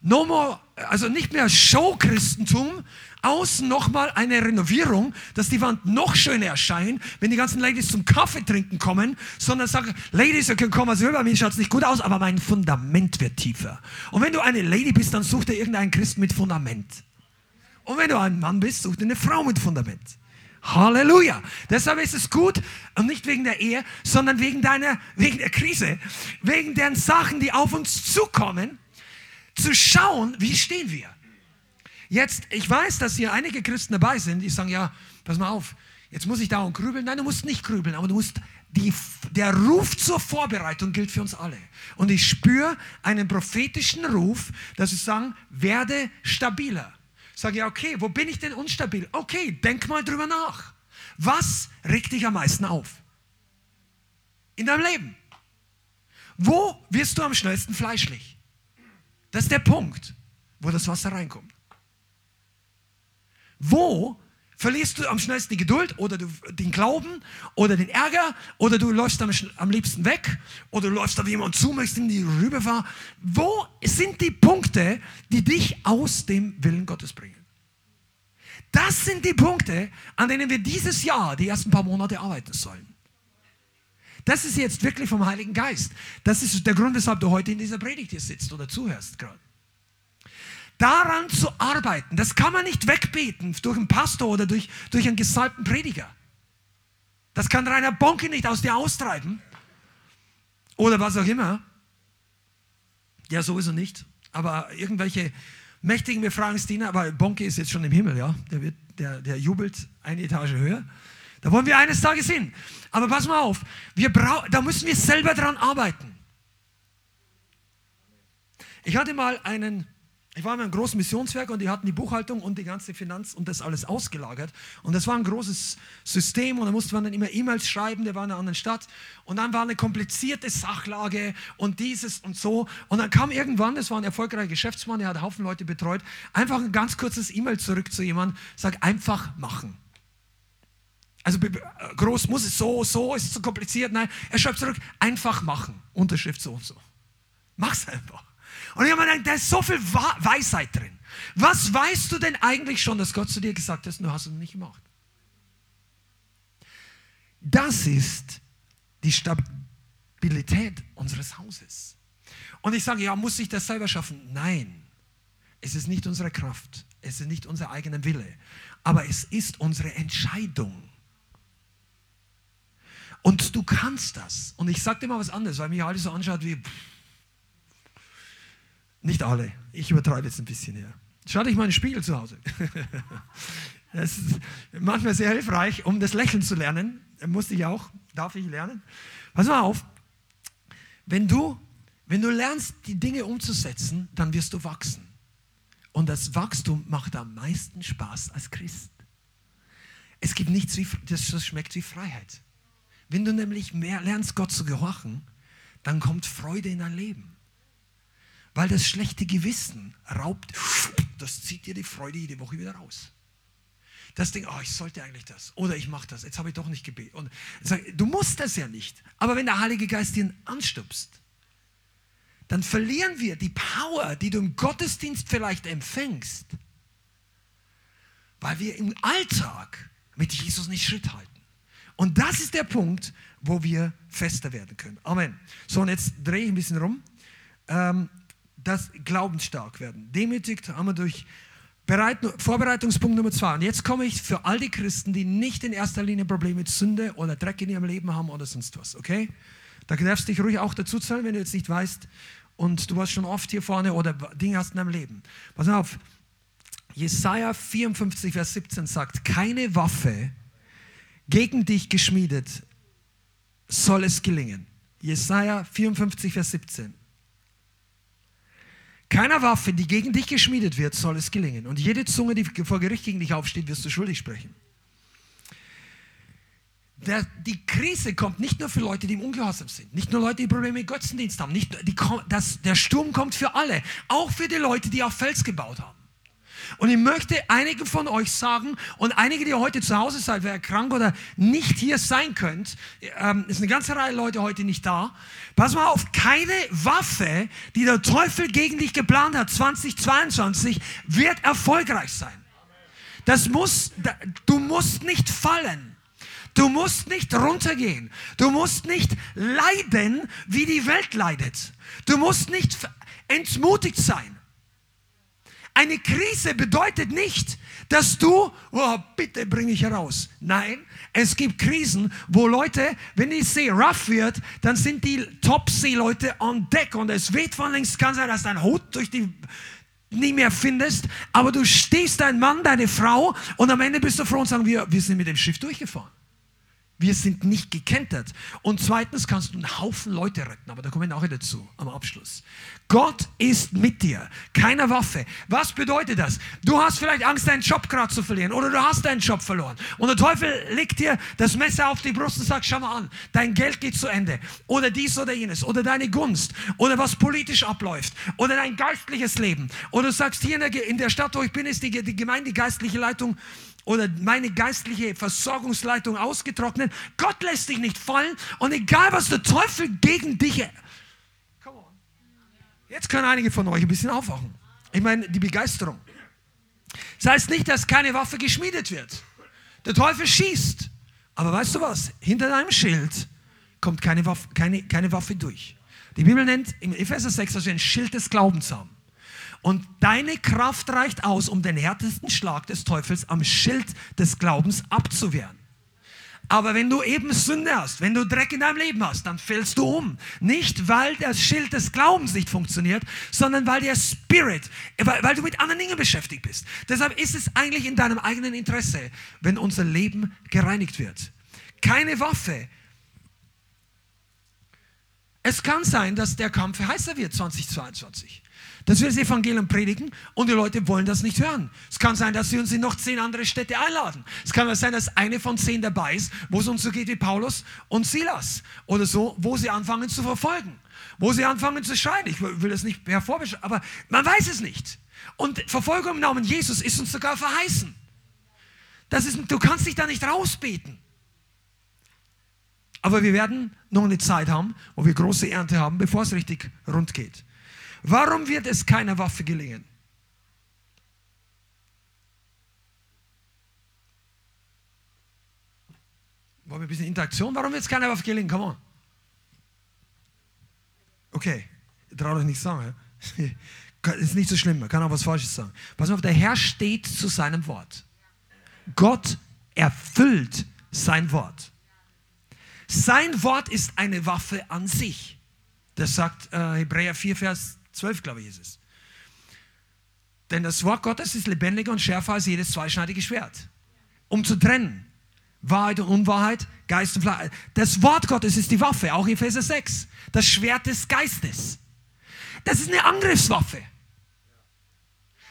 No more, also nicht mehr Show-Christentum, außen nochmal eine Renovierung, dass die Wand noch schöner erscheint, wenn die ganzen Ladies zum Kaffee trinken kommen, sondern sagen, Ladies, ihr könnt kommen, also bei mir es nicht gut aus, aber mein Fundament wird tiefer. Und wenn du eine Lady bist, dann such dir irgendeinen Christ mit Fundament. Und wenn du ein Mann bist, such dir eine Frau mit Fundament. Halleluja. Deshalb ist es gut, und nicht wegen der Ehe, sondern wegen deiner, wegen der Krise, wegen deren Sachen, die auf uns zukommen, zu schauen, wie stehen wir. Jetzt, ich weiß, dass hier einige Christen dabei sind, die sagen, ja, pass mal auf, jetzt muss ich da und grübeln. Nein, du musst nicht grübeln, aber du musst, die, der Ruf zur Vorbereitung gilt für uns alle. Und ich spüre einen prophetischen Ruf, dass sie sagen, werde stabiler. Sage ja, okay, wo bin ich denn unstabil? Okay, denk mal drüber nach. Was regt dich am meisten auf? In deinem Leben. Wo wirst du am schnellsten fleischlich? Das ist der Punkt, wo das Wasser reinkommt. Wo verlierst du am schnellsten die Geduld oder du, den Glauben oder den Ärger oder du läufst am, am liebsten weg oder du läufst auf jemanden zu, möchtest ihm die rüberfahren. Wo sind die Punkte, die dich aus dem Willen Gottes bringen? Das sind die Punkte, an denen wir dieses Jahr, die ersten paar Monate arbeiten sollen. Das ist jetzt wirklich vom Heiligen Geist. Das ist der Grund, weshalb du heute in dieser Predigt hier sitzt oder zuhörst gerade daran zu arbeiten. Das kann man nicht wegbeten durch einen Pastor oder durch, durch einen gesalbten Prediger. Das kann Rainer Bonke nicht aus dir austreiben. Oder was auch immer. Ja, sowieso nicht. Aber irgendwelche mächtigen Befragungsdiener, aber Bonke ist jetzt schon im Himmel, ja. Der, wird, der, der jubelt eine Etage höher. Da wollen wir eines Tages hin. Aber pass mal auf, wir da müssen wir selber dran arbeiten. Ich hatte mal einen ich war in einem großen Missionswerk und die hatten die Buchhaltung und die ganze Finanz und das alles ausgelagert. Und das war ein großes System und da musste man dann immer E-Mails schreiben, der war in einer anderen Stadt. Und dann war eine komplizierte Sachlage und dieses und so. Und dann kam irgendwann, das war ein erfolgreicher Geschäftsmann, der hat Haufen Leute betreut, einfach ein ganz kurzes E-Mail zurück zu jemandem, sag einfach machen. Also groß muss es so, so, ist es zu kompliziert. Nein, er schreibt zurück, einfach machen. Unterschrift so und so. Mach's einfach. Und ich habe mir gedacht, da ist so viel Weisheit drin. Was weißt du denn eigentlich schon, dass Gott zu dir gesagt hat, du hast es nicht gemacht? Das ist die Stabilität unseres Hauses. Und ich sage, ja, muss ich das selber schaffen? Nein, es ist nicht unsere Kraft, es ist nicht unser eigener Wille, aber es ist unsere Entscheidung. Und du kannst das. Und ich sage dir mal was anderes, weil mich alles so anschaut wie, pff, nicht alle. Ich übertreibe jetzt ein bisschen hier. Schau dich mal in den Spiegel zu Hause. Das ist manchmal sehr hilfreich, um das Lächeln zu lernen. Musste ich auch, darf ich lernen. Pass mal auf, wenn du, wenn du lernst, die Dinge umzusetzen, dann wirst du wachsen. Und das Wachstum macht am meisten Spaß als Christ. Es gibt nichts, wie, das schmeckt wie Freiheit. Wenn du nämlich mehr lernst, Gott zu gehorchen, dann kommt Freude in dein Leben. Weil das schlechte Gewissen raubt, das zieht dir die Freude jede Woche wieder raus. Das Ding, oh, ich sollte eigentlich das. Oder ich mache das. Jetzt habe ich doch nicht gebetet. Und sag, du musst das ja nicht. Aber wenn der Heilige Geist dir anstupst, dann verlieren wir die Power, die du im Gottesdienst vielleicht empfängst, weil wir im Alltag mit Jesus nicht Schritt halten. Und das ist der Punkt, wo wir fester werden können. Amen. So, und jetzt drehe ich ein bisschen rum. Ähm, das glaubensstark werden. Demütigt haben wir durch Bereit, Vorbereitungspunkt Nummer zwei. Und jetzt komme ich für all die Christen, die nicht in erster Linie Probleme mit Sünde oder Dreck in ihrem Leben haben oder sonst was, okay? Da darfst du dich ruhig auch dazu zählen, wenn du jetzt nicht weißt und du warst schon oft hier vorne oder Dinge hast in deinem Leben. Pass auf, Jesaja 54, Vers 17 sagt: Keine Waffe gegen dich geschmiedet soll es gelingen. Jesaja 54, Vers 17. Keiner Waffe, die gegen dich geschmiedet wird, soll es gelingen. Und jede Zunge, die vor Gericht gegen dich aufsteht, wirst du schuldig sprechen. der, die Krise kommt nicht nur für Leute, die im Ungehorsam sind, nicht nur Leute, die Probleme mit Götzendienst haben, nicht, die, das, der Sturm kommt für alle, auch für die Leute, die auf Fels gebaut haben. Und ich möchte einigen von euch sagen und einige, die heute zu Hause seid, wer krank oder nicht hier sein könnt, ähm, ist eine ganze Reihe Leute heute nicht da. Pass mal auf, keine Waffe, die der Teufel gegen dich geplant hat, 2022, wird erfolgreich sein. Das muss, du musst nicht fallen. Du musst nicht runtergehen. Du musst nicht leiden, wie die Welt leidet. Du musst nicht entmutigt sein. Eine Krise bedeutet nicht, dass du, oh, bitte bring mich heraus. Nein, es gibt Krisen, wo Leute, wenn die See rough wird, dann sind die Top-See-Leute on deck und es weht von links. Kann sein, dass dein Hut durch die nie mehr findest, aber du stehst dein Mann, deine Frau und am Ende bist du froh und sagen, wir, wir sind mit dem Schiff durchgefahren. Wir sind nicht gekentert. Und zweitens kannst du einen Haufen Leute retten, aber da kommen wir nachher dazu am Abschluss. Gott ist mit dir, keine Waffe. Was bedeutet das? Du hast vielleicht Angst, deinen Job gerade zu verlieren oder du hast deinen Job verloren. Und der Teufel legt dir das Messer auf die Brust und sagt, schau mal an, dein Geld geht zu Ende. Oder dies oder jenes. Oder deine Gunst. Oder was politisch abläuft. Oder dein geistliches Leben. Oder du sagst, hier in der, in der Stadt, wo ich bin, ist die, die Gemeinde, die geistliche Leitung oder meine geistliche Versorgungsleitung ausgetrocknet. Gott lässt dich nicht fallen und egal was der Teufel gegen dich. Jetzt können einige von euch ein bisschen aufwachen. Ich meine, die Begeisterung. Das heißt nicht, dass keine Waffe geschmiedet wird. Der Teufel schießt. Aber weißt du was? Hinter deinem Schild kommt keine Waffe, keine, keine Waffe durch. Die Bibel nennt im Epheser 6, dass wir ein Schild des Glaubens haben. Und deine Kraft reicht aus, um den härtesten Schlag des Teufels am Schild des Glaubens abzuwehren. Aber wenn du eben Sünde hast, wenn du Dreck in deinem Leben hast, dann fällst du um. Nicht, weil das Schild des Glaubens nicht funktioniert, sondern weil der Spirit, weil, weil, du mit anderen Dingen beschäftigt bist. Deshalb ist es eigentlich in deinem eigenen Interesse, wenn unser Leben gereinigt wird. Keine Waffe. Es kann sein, dass der Kampf heißer wird 2022 dass wir das Evangelium predigen und die Leute wollen das nicht hören. Es kann sein, dass sie uns in noch zehn andere Städte einladen. Es kann sein, dass eine von zehn dabei ist, wo es uns so geht wie Paulus und Silas oder so, wo sie anfangen zu verfolgen, wo sie anfangen zu schreien. Ich will das nicht hervorbeschreiben, aber man weiß es nicht. Und Verfolgung im Namen Jesus ist uns sogar verheißen. Das ist, du kannst dich da nicht rausbeten. Aber wir werden noch eine Zeit haben, wo wir große Ernte haben, bevor es richtig rund geht. Warum wird es keiner Waffe gelingen? Wollen wir ein bisschen Interaktion? Warum wird es keiner Waffe gelingen? Come on. Okay, traut euch nicht sagen. Ist nicht so schlimm, man kann auch was Falsches sagen. Pass auf, der Herr steht zu seinem Wort. Gott erfüllt sein Wort. Sein Wort ist eine Waffe an sich. Das sagt äh, Hebräer 4, Vers 12, glaube ich, ist es. Denn das Wort Gottes ist lebendiger und schärfer als jedes zweischneidige Schwert. Um zu trennen. Wahrheit und Unwahrheit, Geist und Fleisch. Das Wort Gottes ist die Waffe, auch Epheser 6. Das Schwert des Geistes. Das ist eine Angriffswaffe.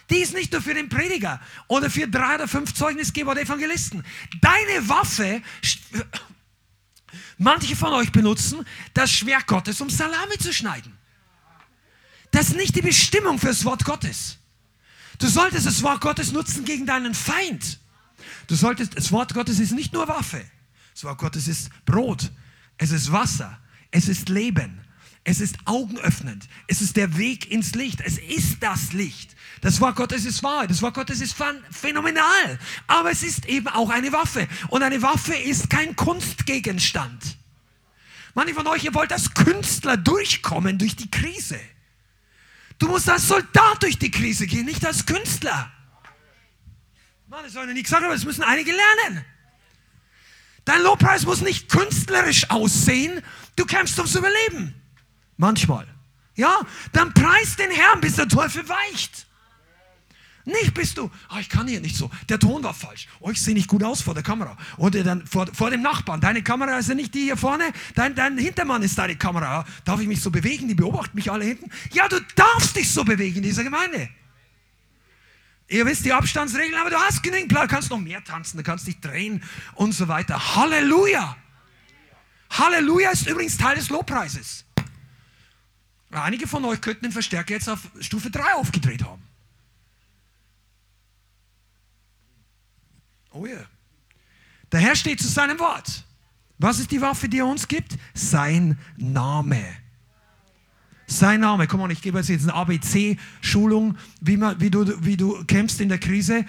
Die ist nicht nur für den Prediger oder für drei oder fünf Zeugnisgeber oder Evangelisten. Deine Waffe, manche von euch benutzen das Schwert Gottes, um Salami zu schneiden. Das ist nicht die Bestimmung fürs Wort Gottes. Du solltest das Wort Gottes nutzen gegen deinen Feind. Du solltest, das Wort Gottes ist nicht nur Waffe. Das Wort Gottes ist Brot. Es ist Wasser. Es ist Leben. Es ist augenöffnend. Es ist der Weg ins Licht. Es ist das Licht. Das Wort Gottes ist wahr. Das Wort Gottes ist phänomenal. Aber es ist eben auch eine Waffe. Und eine Waffe ist kein Kunstgegenstand. Manche von euch, ihr wollt als Künstler durchkommen durch die Krise. Du musst als Soldat durch die Krise gehen, nicht als Künstler. Mann, das soll ich nicht sagen, aber das müssen einige lernen. Dein Lobpreis muss nicht künstlerisch aussehen. Du kämpfst ums Überleben. Manchmal. Ja, dann preis den Herrn, bis der Teufel weicht. Nicht bist du, oh, ich kann hier nicht so, der Ton war falsch, oh, ich sehe nicht gut aus vor der Kamera. Oder dann vor, vor dem Nachbarn, deine Kamera ist ja nicht die hier vorne, dein, dein Hintermann ist deine Kamera. Darf ich mich so bewegen? Die beobachten mich alle hinten. Ja, du darfst dich so bewegen in dieser Gemeinde. Ihr wisst die Abstandsregeln, aber du hast genügend Platz. Du kannst noch mehr tanzen, du kannst dich drehen und so weiter. Halleluja! Halleluja ist übrigens Teil des Lobpreises. Einige von euch könnten den Verstärker jetzt auf Stufe 3 aufgedreht haben. Oh ja. Der Herr steht zu seinem Wort. Was ist die Waffe, die er uns gibt? Sein Name. Sein Name. Komm mal, ich gebe jetzt eine ABC-Schulung, wie, wie, du, wie du kämpfst in der Krise.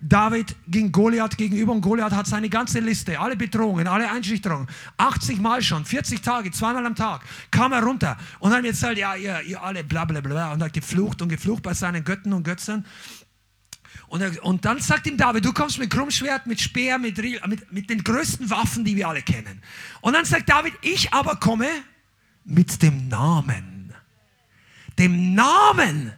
David ging Goliath gegenüber und Goliath hat seine ganze Liste, alle Bedrohungen, alle Einschüchterungen, 80 Mal schon, 40 Tage, zweimal am Tag, kam er runter und hat mir gesagt, ja, ihr, ihr alle bla bla bla und hat geflucht und geflucht bei seinen Götten und Götzern. Und, er, und dann sagt ihm David, du kommst mit Krummschwert, mit Speer, mit, mit, mit den größten Waffen, die wir alle kennen. Und dann sagt David, ich aber komme mit dem Namen. Dem Namen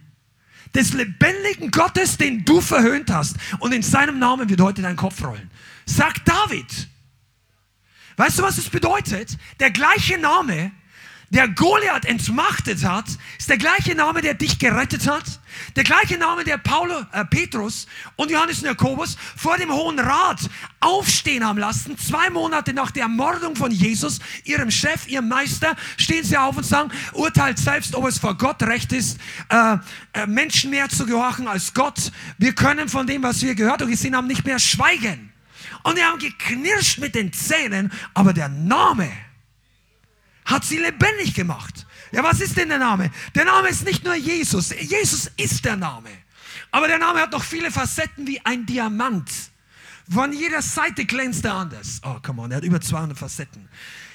des lebendigen Gottes, den du verhöhnt hast. Und in seinem Namen wird heute dein Kopf rollen. Sagt David. Weißt du, was es bedeutet? Der gleiche Name, der Goliath entmachtet hat, ist der gleiche Name, der dich gerettet hat. Der gleiche Name, der Paulus, äh, Petrus und Johannes und Jakobus vor dem Hohen Rat aufstehen haben lassen. Zwei Monate nach der Ermordung von Jesus, ihrem Chef, ihrem Meister, stehen sie auf und sagen, urteilt selbst, ob es vor Gott recht ist, äh, äh, Menschen mehr zu gehorchen als Gott. Wir können von dem, was wir gehört und gesehen haben, nicht mehr schweigen. Und sie haben geknirscht mit den Zähnen, aber der Name hat sie lebendig gemacht. Ja, was ist denn der Name? Der Name ist nicht nur Jesus. Jesus ist der Name. Aber der Name hat noch viele Facetten wie ein Diamant. Von jeder Seite glänzt er anders. Oh, come on, er hat über 200 Facetten.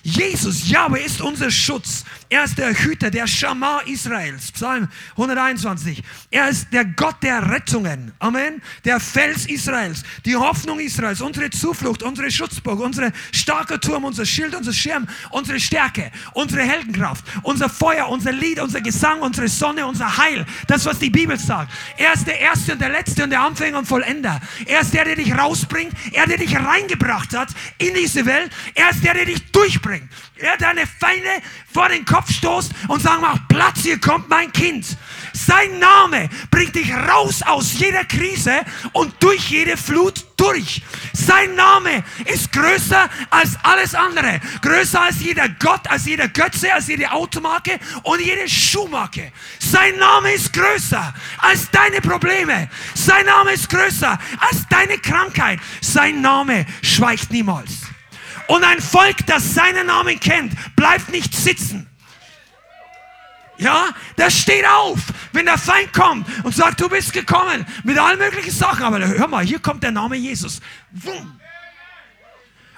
Jesus, Yahweh ist unser Schutz. Er ist der Hüter, der Schamar Israels. Psalm 121. Er ist der Gott der Rettungen. Amen. Der Fels Israels, die Hoffnung Israels, unsere Zuflucht, unsere Schutzburg, unser starker Turm, unser Schild, unser Schirm, unsere Stärke, unsere Heldenkraft, unser Feuer, unser Lied, unser Gesang, unsere Sonne, unser Heil. Das, was die Bibel sagt. Er ist der Erste und der Letzte und der Anfänger und Vollender. Er ist der, der dich rausbringt. Er, der dich reingebracht hat in diese Welt. Er ist der, der dich durchbringt bringen. Er deine Feinde vor den Kopf stoßt und sagt, mach Platz, hier kommt mein Kind. Sein Name bringt dich raus aus jeder Krise und durch jede Flut durch. Sein Name ist größer als alles andere. Größer als jeder Gott, als jeder Götze, als jede Automarke und jede Schuhmarke. Sein Name ist größer als deine Probleme. Sein Name ist größer als deine Krankheit. Sein Name schweigt niemals. Und ein Volk, das seinen Namen kennt, bleibt nicht sitzen. Ja, das steht auf, wenn der Feind kommt und sagt, du bist gekommen mit allen möglichen Sachen. Aber hör mal, hier kommt der Name Jesus.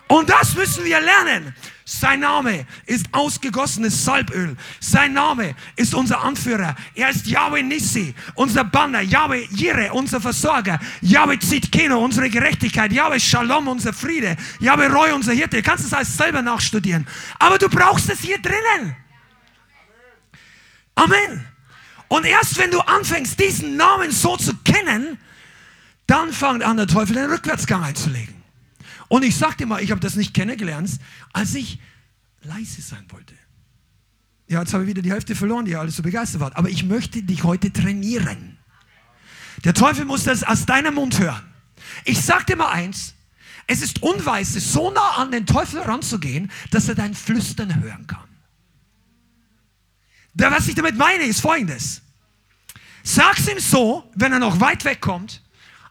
Und das müssen wir lernen. Sein Name ist ausgegossenes Salböl. Sein Name ist unser Anführer. Er ist Yahweh Nissi, unser Banner. Yahweh Jireh, unser Versorger. Yahweh Zitkeno, unsere Gerechtigkeit. Yahweh Shalom, unser Friede. Yahweh Roy, unser Hirte. Du kannst es alles selber nachstudieren. Aber du brauchst es hier drinnen. Amen. Und erst wenn du anfängst, diesen Namen so zu kennen, dann fängt an, der Teufel den Rückwärtsgang einzulegen. Und ich sagte mal, ich habe das nicht kennengelernt, als ich leise sein wollte. Ja, jetzt habe ich wieder die Hälfte verloren, die alles so begeistert war. Aber ich möchte dich heute trainieren. Der Teufel muss das aus deinem Mund hören. Ich sagte mal eins, es ist unweise, so nah an den Teufel ranzugehen, dass er dein Flüstern hören kann. Was ich damit meine, ist folgendes. Sag's ihm so, wenn er noch weit weg kommt,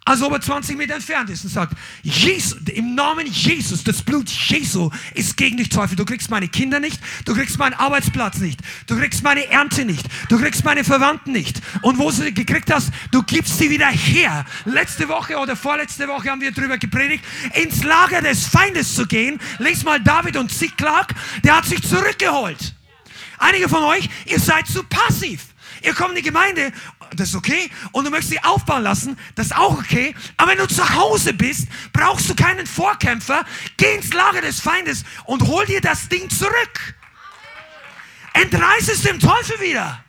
als ob er 20 Meter entfernt ist und sagt, Jesus, im Namen Jesus, das Blut Jesu ist gegen dich, Teufel. Du kriegst meine Kinder nicht, du kriegst meinen Arbeitsplatz nicht, du kriegst meine Ernte nicht, du kriegst meine Verwandten nicht. Und wo du sie gekriegt hast, du gibst sie wieder her. Letzte Woche oder vorletzte Woche haben wir darüber gepredigt, ins Lager des Feindes zu gehen. Lies mal David und Ziklag, der hat sich zurückgeholt. Einige von euch, ihr seid zu passiv. Ihr kommt in die Gemeinde das ist okay. Und du möchtest sie aufbauen lassen, das ist auch okay. Aber wenn du zu Hause bist, brauchst du keinen Vorkämpfer. Geh ins Lager des Feindes und hol dir das Ding zurück. Entreiß es dem Teufel wieder.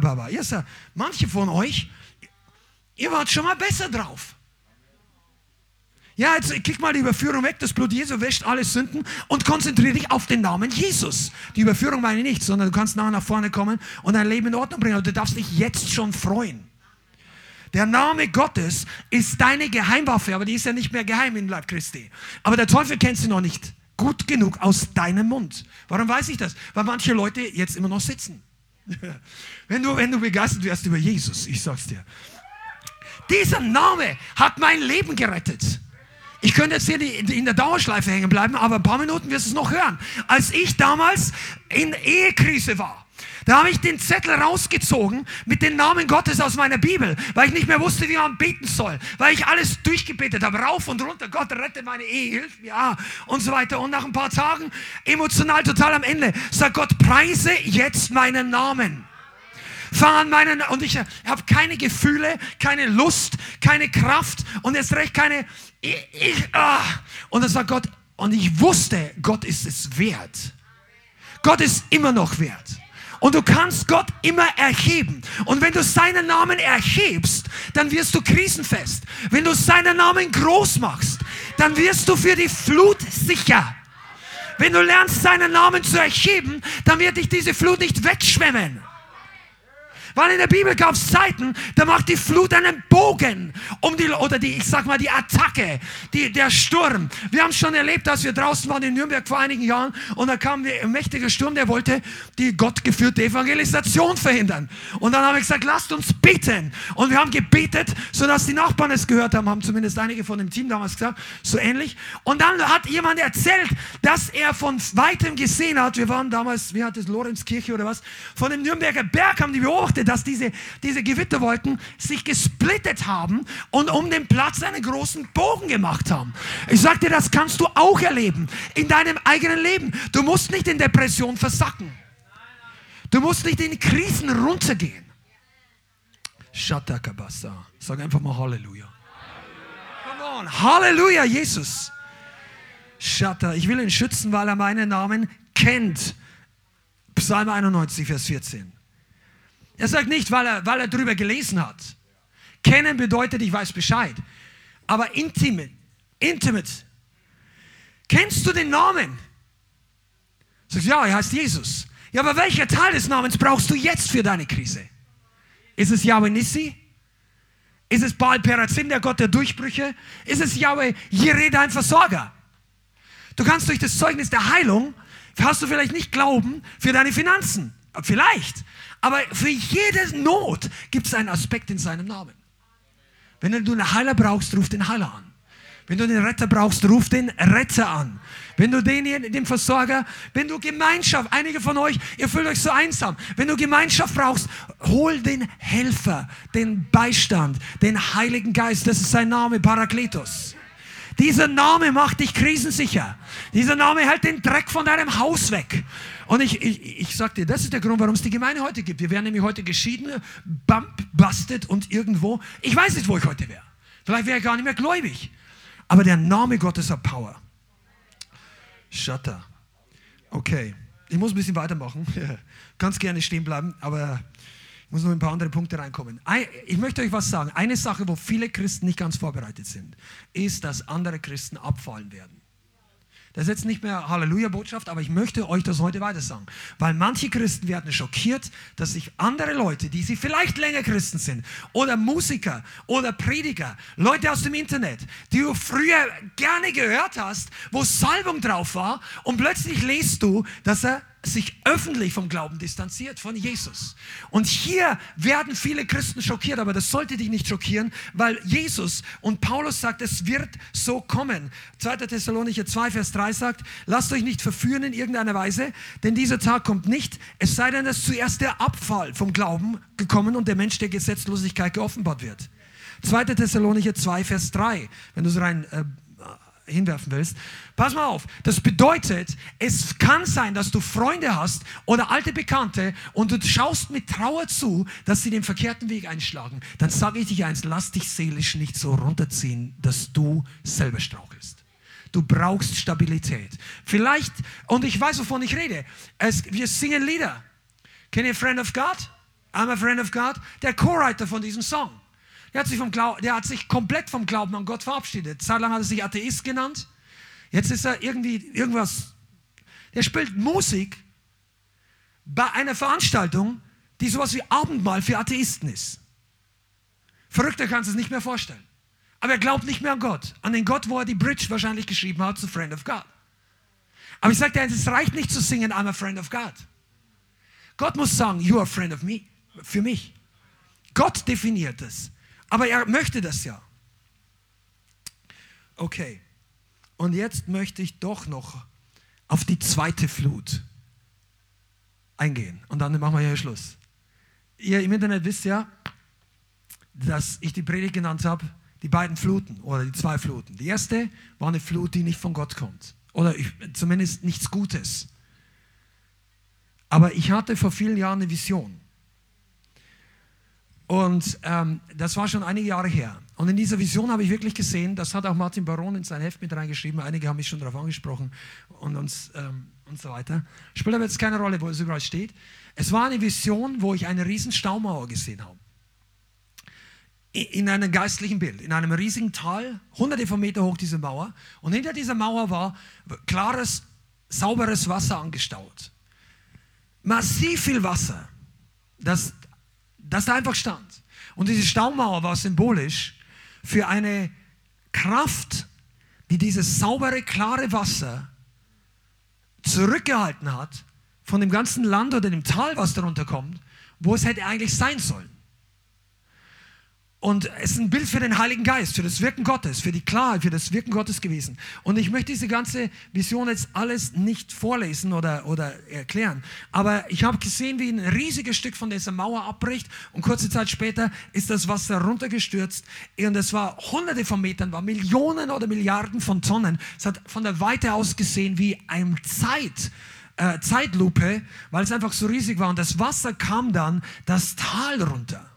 Baba. Yes. Manche von euch, ihr wart schon mal besser drauf. Ja, jetzt klick mal die Überführung weg. Das Blut Jesu wäscht alle Sünden und konzentriere dich auf den Namen Jesus. Die Überführung meine ich nicht, sondern du kannst nachher nach vorne kommen und dein Leben in Ordnung bringen. Und du darfst dich jetzt schon freuen. Der Name Gottes ist deine Geheimwaffe, aber die ist ja nicht mehr geheim im Leib Christi. Aber der Teufel kennt sie noch nicht gut genug aus deinem Mund. Warum weiß ich das? Weil manche Leute jetzt immer noch sitzen. Wenn du, wenn du begeistert wirst über Jesus, ich sag's dir. Dieser Name hat mein Leben gerettet. Ich könnte jetzt hier in der Dauerschleife hängen bleiben, aber ein paar Minuten wirst du es noch hören. Als ich damals in Ehekrise war, da habe ich den Zettel rausgezogen mit den Namen Gottes aus meiner Bibel, weil ich nicht mehr wusste, wie man beten soll, weil ich alles durchgebetet habe, rauf und runter. Gott rette meine Ehe, hilf mir, ja, und so weiter. Und nach ein paar Tagen, emotional total am Ende, sagt Gott, preise jetzt meinen Namen. Fang an meinen, und ich habe keine Gefühle, keine Lust, keine Kraft und erst recht keine, ich, ich ah. Und dann sagt Gott, und ich wusste, Gott ist es wert. Gott ist immer noch wert. Und du kannst Gott immer erheben. Und wenn du seinen Namen erhebst, dann wirst du krisenfest. Wenn du seinen Namen groß machst, dann wirst du für die Flut sicher. Wenn du lernst, seinen Namen zu erheben, dann wird dich diese Flut nicht wegschwemmen. Weil in der Bibel gab es Zeiten, da macht die Flut einen Bogen um die, oder die, ich sag mal, die Attacke, die, der Sturm. Wir haben schon erlebt, als wir draußen waren in Nürnberg vor einigen Jahren und da kam ein mächtiger Sturm, der wollte die gottgeführte Evangelisation verhindern. Und dann haben wir gesagt, lasst uns beten. Und wir haben gebetet, sodass die Nachbarn es gehört haben, haben zumindest einige von dem Team damals gesagt, so ähnlich. Und dann hat jemand erzählt, dass er von weitem gesehen hat, wir waren damals, wie hat es, Lorenzkirche oder was, von dem Nürnberger Berg haben die beobachtet, dass diese, diese Gewitterwolken sich gesplittet haben und um den Platz einen großen Bogen gemacht haben. Ich sage dir, das kannst du auch erleben in deinem eigenen Leben. Du musst nicht in Depression versacken. Du musst nicht in Krisen runtergehen. Shatakabasa. Sag einfach mal Halleluja. Come on. Halleluja, Jesus. Shatta. Ich will ihn schützen, weil er meinen Namen kennt. Psalm 91, Vers 14. Er sagt nicht, weil er, weil er darüber gelesen hat. Kennen bedeutet, ich weiß Bescheid. Aber intimate, intimate. Kennst du den Namen? Sagst ja, er heißt Jesus. Ja, aber welcher Teil des Namens brauchst du jetzt für deine Krise? Ist es Yahweh Nissi? Ist es Baal Perazim, der Gott der Durchbrüche? Ist es Yahweh Jireh, dein Versorger? Du kannst durch das Zeugnis der Heilung, hast du vielleicht nicht Glauben für deine Finanzen. Vielleicht. Aber für jede Not gibt es einen Aspekt in seinem Namen. Wenn du einen Heiler brauchst, ruf den Heiler an. Wenn du den Retter brauchst, ruf den Retter an. Wenn du den, den Versorger, wenn du Gemeinschaft, einige von euch, ihr fühlt euch so einsam. Wenn du Gemeinschaft brauchst, hol den Helfer, den Beistand, den Heiligen Geist. Das ist sein Name, Parakletos. Dieser Name macht dich krisensicher. Dieser Name hält den Dreck von deinem Haus weg. Und ich, ich, ich sag dir, das ist der Grund, warum es die Gemeinde heute gibt. Wir wären nämlich heute geschieden, bump, busted und irgendwo. Ich weiß nicht, wo ich heute wäre. Vielleicht wäre ich gar nicht mehr gläubig. Aber der Name Gottes hat Power. Shutter. Okay. Ich muss ein bisschen weitermachen. Ganz gerne stehen bleiben, aber ich muss noch ein paar andere Punkte reinkommen. Ich möchte euch was sagen. Eine Sache, wo viele Christen nicht ganz vorbereitet sind, ist, dass andere Christen abfallen werden. Das ist jetzt nicht mehr Halleluja-Botschaft, aber ich möchte euch das heute weiter sagen. Weil manche Christen werden schockiert, dass sich andere Leute, die sie vielleicht länger Christen sind, oder Musiker oder Prediger, Leute aus dem Internet, die du früher gerne gehört hast, wo Salbung drauf war, und plötzlich lest du, dass er sich öffentlich vom Glauben distanziert, von Jesus. Und hier werden viele Christen schockiert, aber das sollte dich nicht schockieren, weil Jesus und Paulus sagt, es wird so kommen. 2. Thessalonicher 2, Vers 3 sagt, lasst euch nicht verführen in irgendeiner Weise, denn dieser Tag kommt nicht, es sei denn, dass zuerst der Abfall vom Glauben gekommen und der Mensch der Gesetzlosigkeit geoffenbart wird. 2. Thessalonicher 2, Vers 3, wenn du es rein äh, hinwerfen willst. Pass mal auf, das bedeutet, es kann sein, dass du Freunde hast oder alte Bekannte und du schaust mit Trauer zu, dass sie den verkehrten Weg einschlagen. Dann sage ich dir eins, lass dich seelisch nicht so runterziehen, dass du selber strauchelst. Du brauchst Stabilität. Vielleicht, und ich weiß, wovon ich rede, es, wir singen Lieder. Kennt ihr Friend of God? I'm a Friend of God. Der Co-Writer von diesem Song. Der hat, sich vom der hat sich komplett vom Glauben an Gott verabschiedet. Zeitlang hat er sich Atheist genannt. Jetzt ist er irgendwie irgendwas. Der spielt Musik bei einer Veranstaltung, die sowas wie Abendmahl für Atheisten ist. Verrückter kannst du es nicht mehr vorstellen. Aber er glaubt nicht mehr an Gott. An den Gott, wo er die Bridge wahrscheinlich geschrieben hat zu Friend of God. Aber ich sage dir, es reicht nicht zu singen, I'm a friend of God. Gott muss sagen, you are a friend of me. Für mich. Gott definiert es. Aber er möchte das ja. Okay. Und jetzt möchte ich doch noch auf die zweite Flut eingehen. Und dann machen wir hier Schluss. Ihr im Internet wisst ja, dass ich die Predigt genannt habe, die beiden Fluten oder die zwei Fluten. Die erste war eine Flut, die nicht von Gott kommt. Oder ich, zumindest nichts Gutes. Aber ich hatte vor vielen Jahren eine Vision. Und ähm, das war schon einige Jahre her. Und in dieser Vision habe ich wirklich gesehen, das hat auch Martin Baron in sein Heft mit reingeschrieben, einige haben mich schon darauf angesprochen und uns ähm, und so weiter. Spielt aber jetzt keine Rolle, wo es überall steht. Es war eine Vision, wo ich eine riesen Staumauer gesehen habe. In einem geistlichen Bild, in einem riesigen Tal, hunderte von Meter hoch diese Mauer. Und hinter dieser Mauer war klares, sauberes Wasser angestaut. Massiv viel Wasser, das, das da einfach stand. Und diese Staumauer war symbolisch für eine Kraft, die dieses saubere, klare Wasser zurückgehalten hat von dem ganzen Land oder dem Tal, was darunter kommt, wo es hätte eigentlich sein sollen. Und es ist ein Bild für den Heiligen Geist, für das Wirken Gottes, für die Klarheit, für das Wirken Gottes gewesen. Und ich möchte diese ganze Vision jetzt alles nicht vorlesen oder, oder erklären. Aber ich habe gesehen, wie ein riesiges Stück von dieser Mauer abbricht und kurze Zeit später ist das Wasser runtergestürzt. Und es war hunderte von Metern, war Millionen oder Milliarden von Tonnen. Es hat von der Weite aus gesehen wie ein Zeit. Äh, Zeitlupe, weil es einfach so riesig war. Und das Wasser kam dann das Tal runter.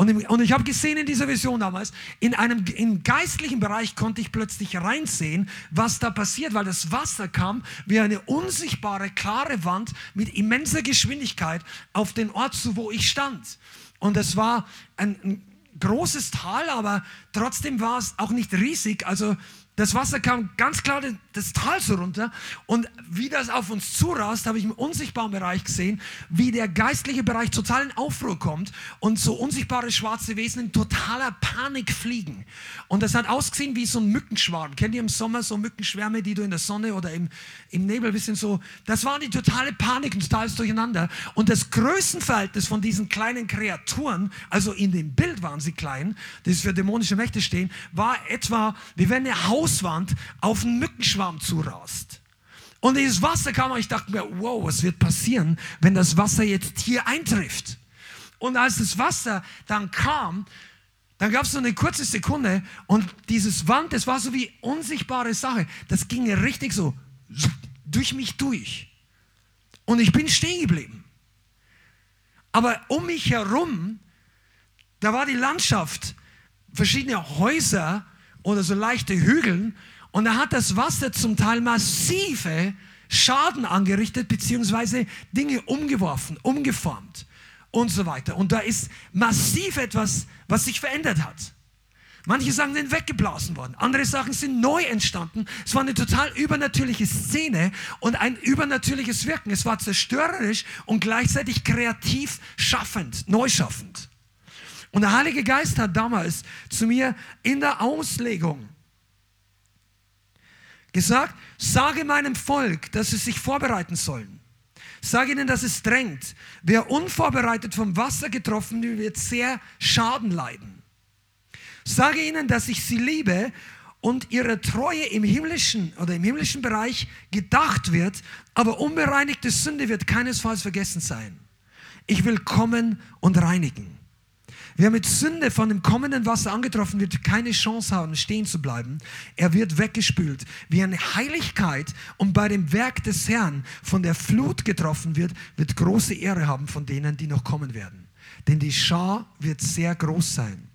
Und, im, und ich habe gesehen in dieser Vision damals, in einem im geistlichen Bereich konnte ich plötzlich reinsehen, was da passiert, weil das Wasser kam wie eine unsichtbare, klare Wand mit immenser Geschwindigkeit auf den Ort zu, wo ich stand. Und es war ein, ein großes Tal, aber trotzdem war es auch nicht riesig. Also das Wasser kam ganz klar das Tal so runter und wie das auf uns zurast, habe ich im unsichtbaren Bereich gesehen, wie der geistliche Bereich total in Aufruhr kommt und so unsichtbare schwarze Wesen in totaler Panik fliegen. Und das hat ausgesehen wie so ein Mückenschwarm. Kennt ihr im Sommer so Mückenschwärme, die du in der Sonne oder im, im Nebel bisschen so, das war die totale Panik und totales Durcheinander. Und das Größenverhältnis von diesen kleinen Kreaturen, also in dem Bild waren sie klein, das für dämonische Mächte stehen, war etwa wie wenn eine Haus Hauswand auf einen Mückenschwarm zurast. Und dieses Wasser kam und ich dachte mir, wow, was wird passieren, wenn das Wasser jetzt hier eintrifft? Und als das Wasser dann kam, dann gab es so eine kurze Sekunde und dieses Wand, das war so wie unsichtbare Sache. Das ging richtig so durch mich durch. Und ich bin stehen geblieben. Aber um mich herum, da war die Landschaft, verschiedene Häuser oder so leichte Hügeln. Und da hat das Wasser zum Teil massive Schaden angerichtet, beziehungsweise Dinge umgeworfen, umgeformt und so weiter. Und da ist massiv etwas, was sich verändert hat. Manche Sachen sind weggeblasen worden, andere Sachen sind neu entstanden. Es war eine total übernatürliche Szene und ein übernatürliches Wirken. Es war zerstörerisch und gleichzeitig kreativ schaffend, neu schaffend. Und der Heilige Geist hat damals zu mir in der Auslegung gesagt, sage meinem Volk, dass sie sich vorbereiten sollen. Sage ihnen, dass es drängt. Wer unvorbereitet vom Wasser getroffen wird, wird sehr Schaden leiden. Sage ihnen, dass ich sie liebe und ihre Treue im himmlischen oder im himmlischen Bereich gedacht wird, aber unbereinigte Sünde wird keinesfalls vergessen sein. Ich will kommen und reinigen. Wer mit Sünde von dem kommenden Wasser angetroffen wird, keine Chance haben, stehen zu bleiben. Er wird weggespült. Wer in Heiligkeit und bei dem Werk des Herrn von der Flut getroffen wird, wird große Ehre haben von denen, die noch kommen werden. Denn die Schar wird sehr groß sein.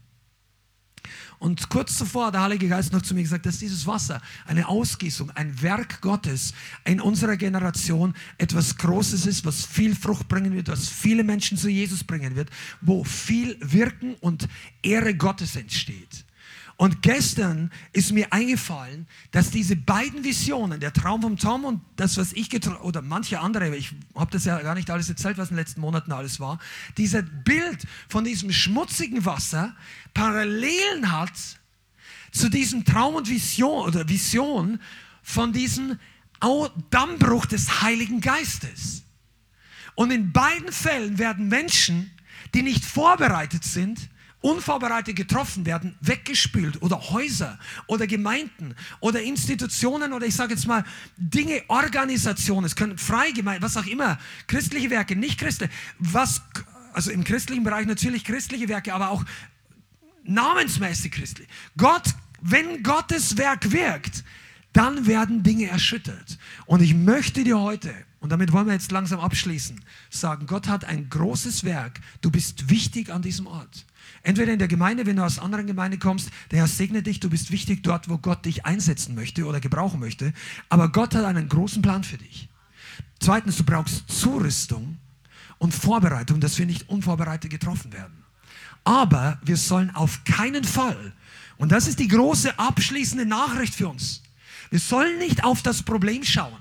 Und kurz zuvor hat der Heilige Geist noch zu mir gesagt, dass dieses Wasser eine Ausgießung, ein Werk Gottes in unserer Generation etwas Großes ist, was viel Frucht bringen wird, was viele Menschen zu Jesus bringen wird, wo viel Wirken und Ehre Gottes entsteht. Und gestern ist mir eingefallen, dass diese beiden Visionen, der Traum vom Tom und das, was ich oder manche andere, ich habe das ja gar nicht alles erzählt, was in den letzten Monaten alles war, dieser Bild von diesem schmutzigen Wasser Parallelen hat zu diesem Traum und Vision oder Vision von diesem Dammbruch des Heiligen Geistes. Und in beiden Fällen werden Menschen, die nicht vorbereitet sind, unvorbereitet getroffen werden, weggespült oder Häuser oder Gemeinden oder Institutionen oder ich sage jetzt mal Dinge, Organisationen, es können Freigemeinden, was auch immer, christliche Werke, nicht christliche, was, also im christlichen Bereich natürlich christliche Werke, aber auch namensmäßig christlich. Gott, wenn Gottes Werk wirkt, dann werden Dinge erschüttert. Und ich möchte dir heute und damit wollen wir jetzt langsam abschließen. Sagen, Gott hat ein großes Werk. Du bist wichtig an diesem Ort. Entweder in der Gemeinde, wenn du aus anderen Gemeinden kommst, der Herr segne dich, du bist wichtig dort, wo Gott dich einsetzen möchte oder gebrauchen möchte. Aber Gott hat einen großen Plan für dich. Zweitens, du brauchst Zurüstung und Vorbereitung, dass wir nicht unvorbereitet getroffen werden. Aber wir sollen auf keinen Fall, und das ist die große abschließende Nachricht für uns, wir sollen nicht auf das Problem schauen.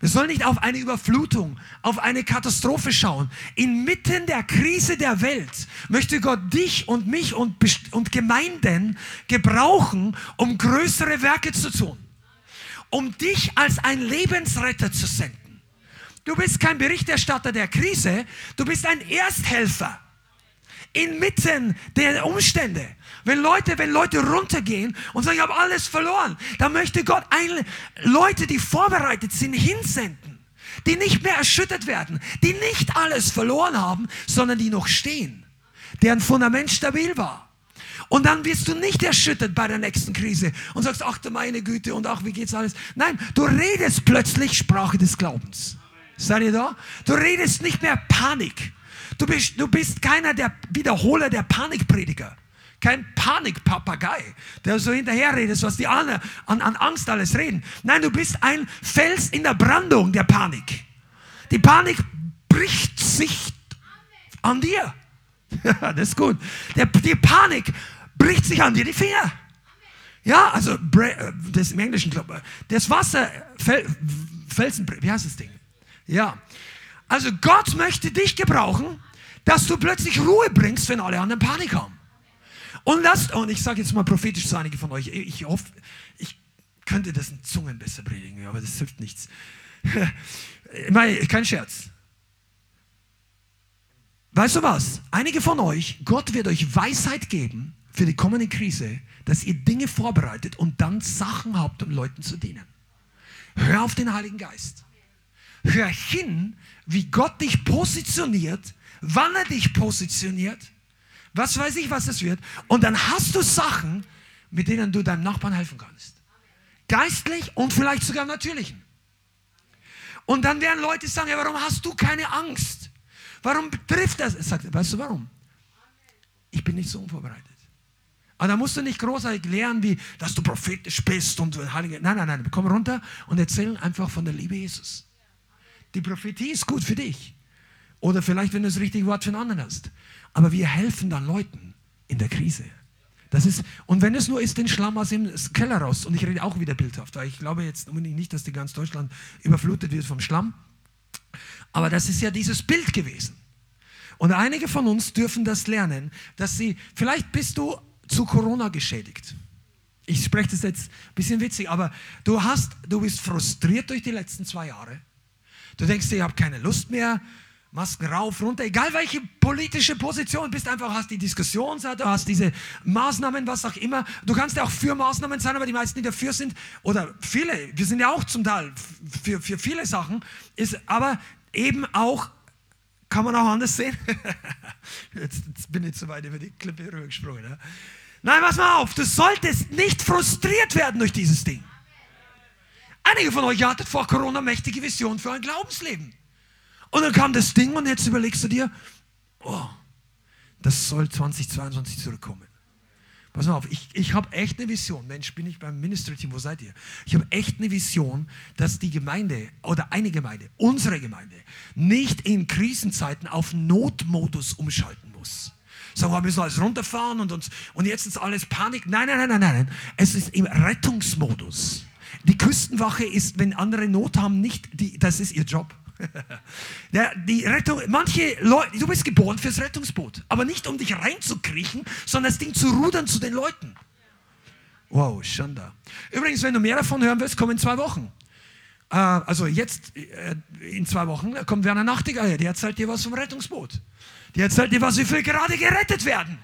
Wir sollen nicht auf eine Überflutung, auf eine Katastrophe schauen. Inmitten der Krise der Welt möchte Gott dich und mich und, und Gemeinden gebrauchen, um größere Werke zu tun. Um dich als ein Lebensretter zu senden. Du bist kein Berichterstatter der Krise, du bist ein Ersthelfer inmitten der Umstände. Wenn Leute, wenn Leute runtergehen und sagen, ich habe alles verloren, dann möchte Gott ein, Leute, die vorbereitet sind, hinsenden, die nicht mehr erschüttert werden, die nicht alles verloren haben, sondern die noch stehen, deren Fundament stabil war. Und dann wirst du nicht erschüttert bei der nächsten Krise und sagst, ach du meine Güte und ach, wie geht's alles? Nein, du redest plötzlich Sprache des Glaubens. Seid ihr da? Du redest nicht mehr Panik. Du bist, du bist keiner der Wiederholer der Panikprediger. Kein Panikpapagei, der so hinterher redet, was die anderen an, an Angst alles reden. Nein, du bist ein Fels in der Brandung der Panik. Die Panik bricht sich an dir. das ist gut. Der, die Panik bricht sich an dir die Finger. Ja, also das im Englischen glaube das Wasser Felsen, wie heißt das Ding? Ja. Also Gott möchte dich gebrauchen, dass du plötzlich Ruhe bringst, wenn alle anderen Panik haben. Und lasst, und ich sage jetzt mal prophetisch zu einigen von euch, ich hoffe, ich könnte das in Zungen besser predigen, aber das hilft nichts. Kein Scherz. Weißt du was? Einige von euch, Gott wird euch Weisheit geben für die kommende Krise, dass ihr Dinge vorbereitet und dann Sachen habt, um Leuten zu dienen. Hör auf den Heiligen Geist. Hör hin, wie Gott dich positioniert, wann er dich positioniert, was weiß ich, was es wird. Und dann hast du Sachen, mit denen du deinem Nachbarn helfen kannst. Geistlich und vielleicht sogar natürlichen. Und dann werden Leute sagen, ja, warum hast du keine Angst? Warum betrifft das? Sagt, weißt du warum? Ich bin nicht so unvorbereitet. Aber da musst du nicht großartig lernen, wie, dass du prophetisch bist und heilige. Nein, nein, nein. Komm runter und erzähl einfach von der Liebe Jesus. Die Prophetie ist gut für dich. Oder vielleicht, wenn du das richtige Wort für einen anderen hast. Aber wir helfen dann Leuten in der Krise. Das ist, und wenn es nur ist, den Schlamm aus dem Keller raus. Und ich rede auch wieder bildhaft, weil ich glaube jetzt unbedingt nicht, dass die ganz Deutschland überflutet wird vom Schlamm. Aber das ist ja dieses Bild gewesen. Und einige von uns dürfen das lernen, dass sie, vielleicht bist du zu Corona geschädigt. Ich spreche das jetzt ein bisschen witzig, aber du hast, du bist frustriert durch die letzten zwei Jahre. Du denkst ich habe keine Lust mehr, Masken rauf, runter, egal welche politische Position, bist einfach, hast die Diskussionsseite, hast diese Maßnahmen, was auch immer. Du kannst ja auch für Maßnahmen sein, aber die meisten, die dafür sind, oder viele, wir sind ja auch zum Teil für, für viele Sachen, ist aber eben auch, kann man auch anders sehen. jetzt, jetzt, bin ich zu weit über die Klippe rübergesprungen. Ne? Nein, pass mal auf, du solltest nicht frustriert werden durch dieses Ding. Einige von euch hattet vor Corona mächtige Vision für ein Glaubensleben. Und dann kam das Ding und jetzt überlegst du dir, oh, das soll 2022 zurückkommen. Pass mal auf, ich, ich habe echt eine Vision. Mensch, bin ich beim Ministry-Team, wo seid ihr? Ich habe echt eine Vision, dass die Gemeinde oder eine Gemeinde, unsere Gemeinde, nicht in Krisenzeiten auf Notmodus umschalten muss sagen, wir müssen alles runterfahren und, uns, und jetzt ist alles Panik. Nein, nein, nein, nein, nein. Es ist im Rettungsmodus. Die Küstenwache ist, wenn andere Not haben, nicht, die, das ist ihr Job. Der, die Rettung, manche Leute, du bist geboren fürs Rettungsboot, aber nicht um dich reinzukriechen, sondern das Ding zu rudern zu den Leuten. Wow, Schanda. Übrigens, wenn du mehr davon hören willst, komm in zwei Wochen. Äh, also jetzt äh, in zwei Wochen kommt Werner Nachtigall her, der erzählt dir was vom Rettungsboot. Der erzählt dir was, wie viele gerade gerettet werden.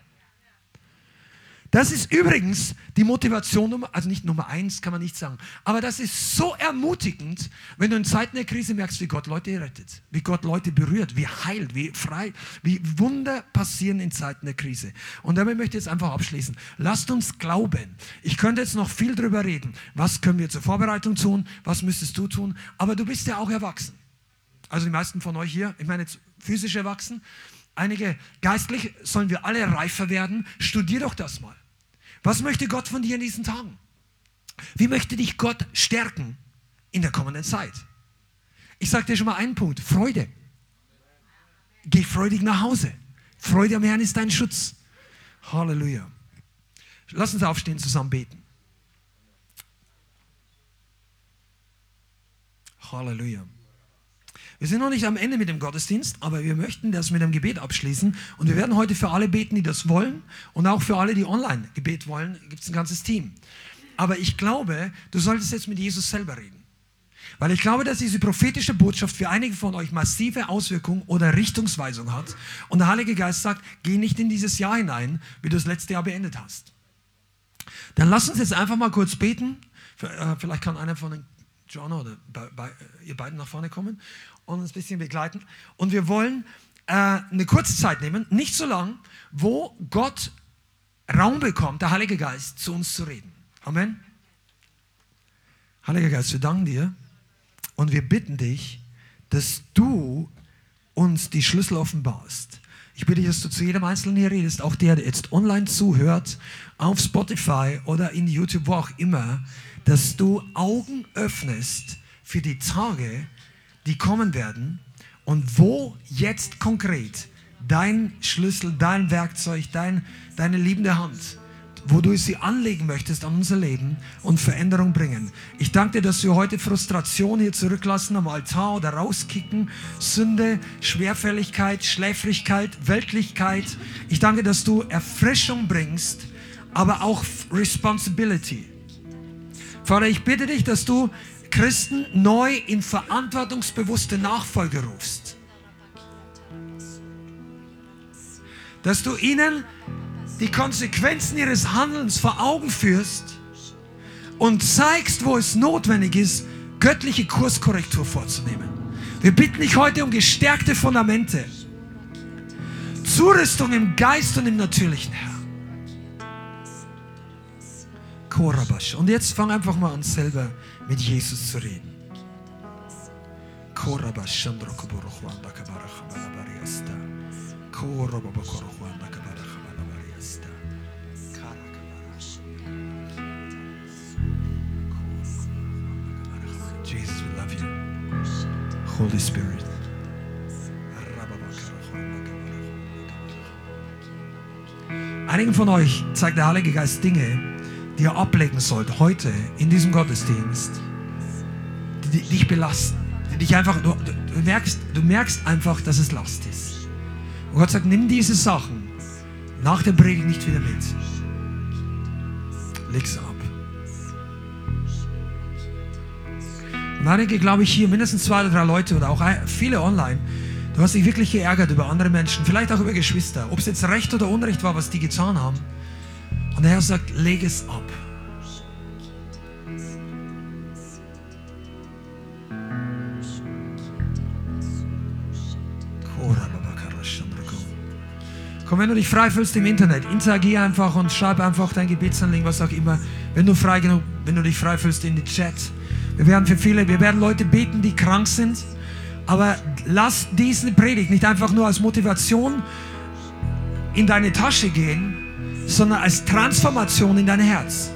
Das ist übrigens die Motivation, Nummer, also nicht Nummer eins, kann man nicht sagen, aber das ist so ermutigend, wenn du in Zeiten der Krise merkst, wie Gott Leute rettet, wie Gott Leute berührt, wie heilt, wie frei, wie Wunder passieren in Zeiten der Krise. Und damit möchte ich jetzt einfach abschließen. Lasst uns glauben. Ich könnte jetzt noch viel drüber reden. Was können wir zur Vorbereitung tun? Was müsstest du tun? Aber du bist ja auch erwachsen. Also die meisten von euch hier, ich meine jetzt physisch erwachsen, einige geistlich, sollen wir alle reifer werden. Studier doch das mal. Was möchte Gott von dir in diesen Tagen? Wie möchte dich Gott stärken in der kommenden Zeit? Ich sage dir schon mal einen Punkt, Freude. Geh freudig nach Hause. Freude am Herrn ist dein Schutz. Halleluja. Lass uns aufstehen, zusammen beten. Halleluja. Wir sind noch nicht am Ende mit dem Gottesdienst, aber wir möchten das mit einem Gebet abschließen. Und wir werden heute für alle beten, die das wollen. Und auch für alle, die online Gebet wollen, gibt es ein ganzes Team. Aber ich glaube, du solltest jetzt mit Jesus selber reden. Weil ich glaube, dass diese prophetische Botschaft für einige von euch massive Auswirkungen oder Richtungsweisung hat. Und der Heilige Geist sagt, geh nicht in dieses Jahr hinein, wie du das letzte Jahr beendet hast. Dann lass uns jetzt einfach mal kurz beten. Äh, vielleicht kann einer von den John oder bei, bei, ihr beiden nach vorne kommen und uns ein bisschen begleiten. Und wir wollen äh, eine kurze Zeit nehmen, nicht so lang, wo Gott Raum bekommt, der Heilige Geist, zu uns zu reden. Amen. Heiliger Geist, wir danken dir und wir bitten dich, dass du uns die Schlüssel offenbarst. Ich bitte dich, dass du zu jedem Einzelnen hier redest, auch der, der jetzt online zuhört, auf Spotify oder in YouTube, wo auch immer, dass du Augen öffnest für die Tage, die kommen werden und wo jetzt konkret dein Schlüssel, dein Werkzeug, dein, deine liebende Hand, wo du sie anlegen möchtest an unser Leben und Veränderung bringen. Ich danke dir, dass wir heute Frustration hier zurücklassen am Altar oder rauskicken, Sünde, Schwerfälligkeit, Schläfrigkeit, Weltlichkeit. Ich danke, dass du Erfrischung bringst, aber auch Responsibility. Vater, ich bitte dich, dass du Christen neu in verantwortungsbewusste Nachfolge rufst. Dass du ihnen die Konsequenzen ihres Handelns vor Augen führst und zeigst, wo es notwendig ist, göttliche Kurskorrektur vorzunehmen. Wir bitten dich heute um gestärkte Fundamente, Zurüstung im Geist und im Natürlichen, Herr. Korabash. Und jetzt fang einfach mal an, selber mit Jesus zu reden. You. Holy Spirit. Einigen von euch zeigt der Heilige Geist Dinge, die ihr ablegen sollt heute in diesem Gottesdienst, die, dich belasten, die dich einfach, du, du, merkst, du merkst einfach, dass es Last ist. Und Gott sagt, nimm diese Sachen nach der Predigt nicht wieder mit. Leg's ab. Und einige, glaube ich, hier, mindestens zwei oder drei Leute oder auch viele online, du hast dich wirklich geärgert über andere Menschen, vielleicht auch über Geschwister, ob es jetzt Recht oder Unrecht war, was die getan haben. Und der Herr sagt, leg es ab. Komm, wenn du dich frei fühlst im Internet, interagier einfach und schreib einfach dein Gebetsanliegen, was auch immer. Wenn du frei genug, wenn du dich frei fühlst in die Chat. Wir werden für viele, wir werden Leute beten, die krank sind. Aber lass diese Predigt nicht einfach nur als Motivation in deine Tasche gehen, sondern als Transformation in dein Herz.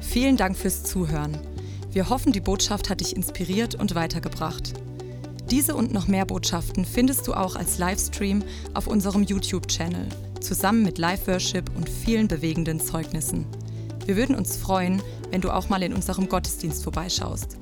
Vielen Dank fürs Zuhören. Wir hoffen, die Botschaft hat dich inspiriert und weitergebracht. Diese und noch mehr Botschaften findest du auch als Livestream auf unserem YouTube-Channel, zusammen mit Live-Worship und vielen bewegenden Zeugnissen. Wir würden uns freuen, wenn du auch mal in unserem Gottesdienst vorbeischaust.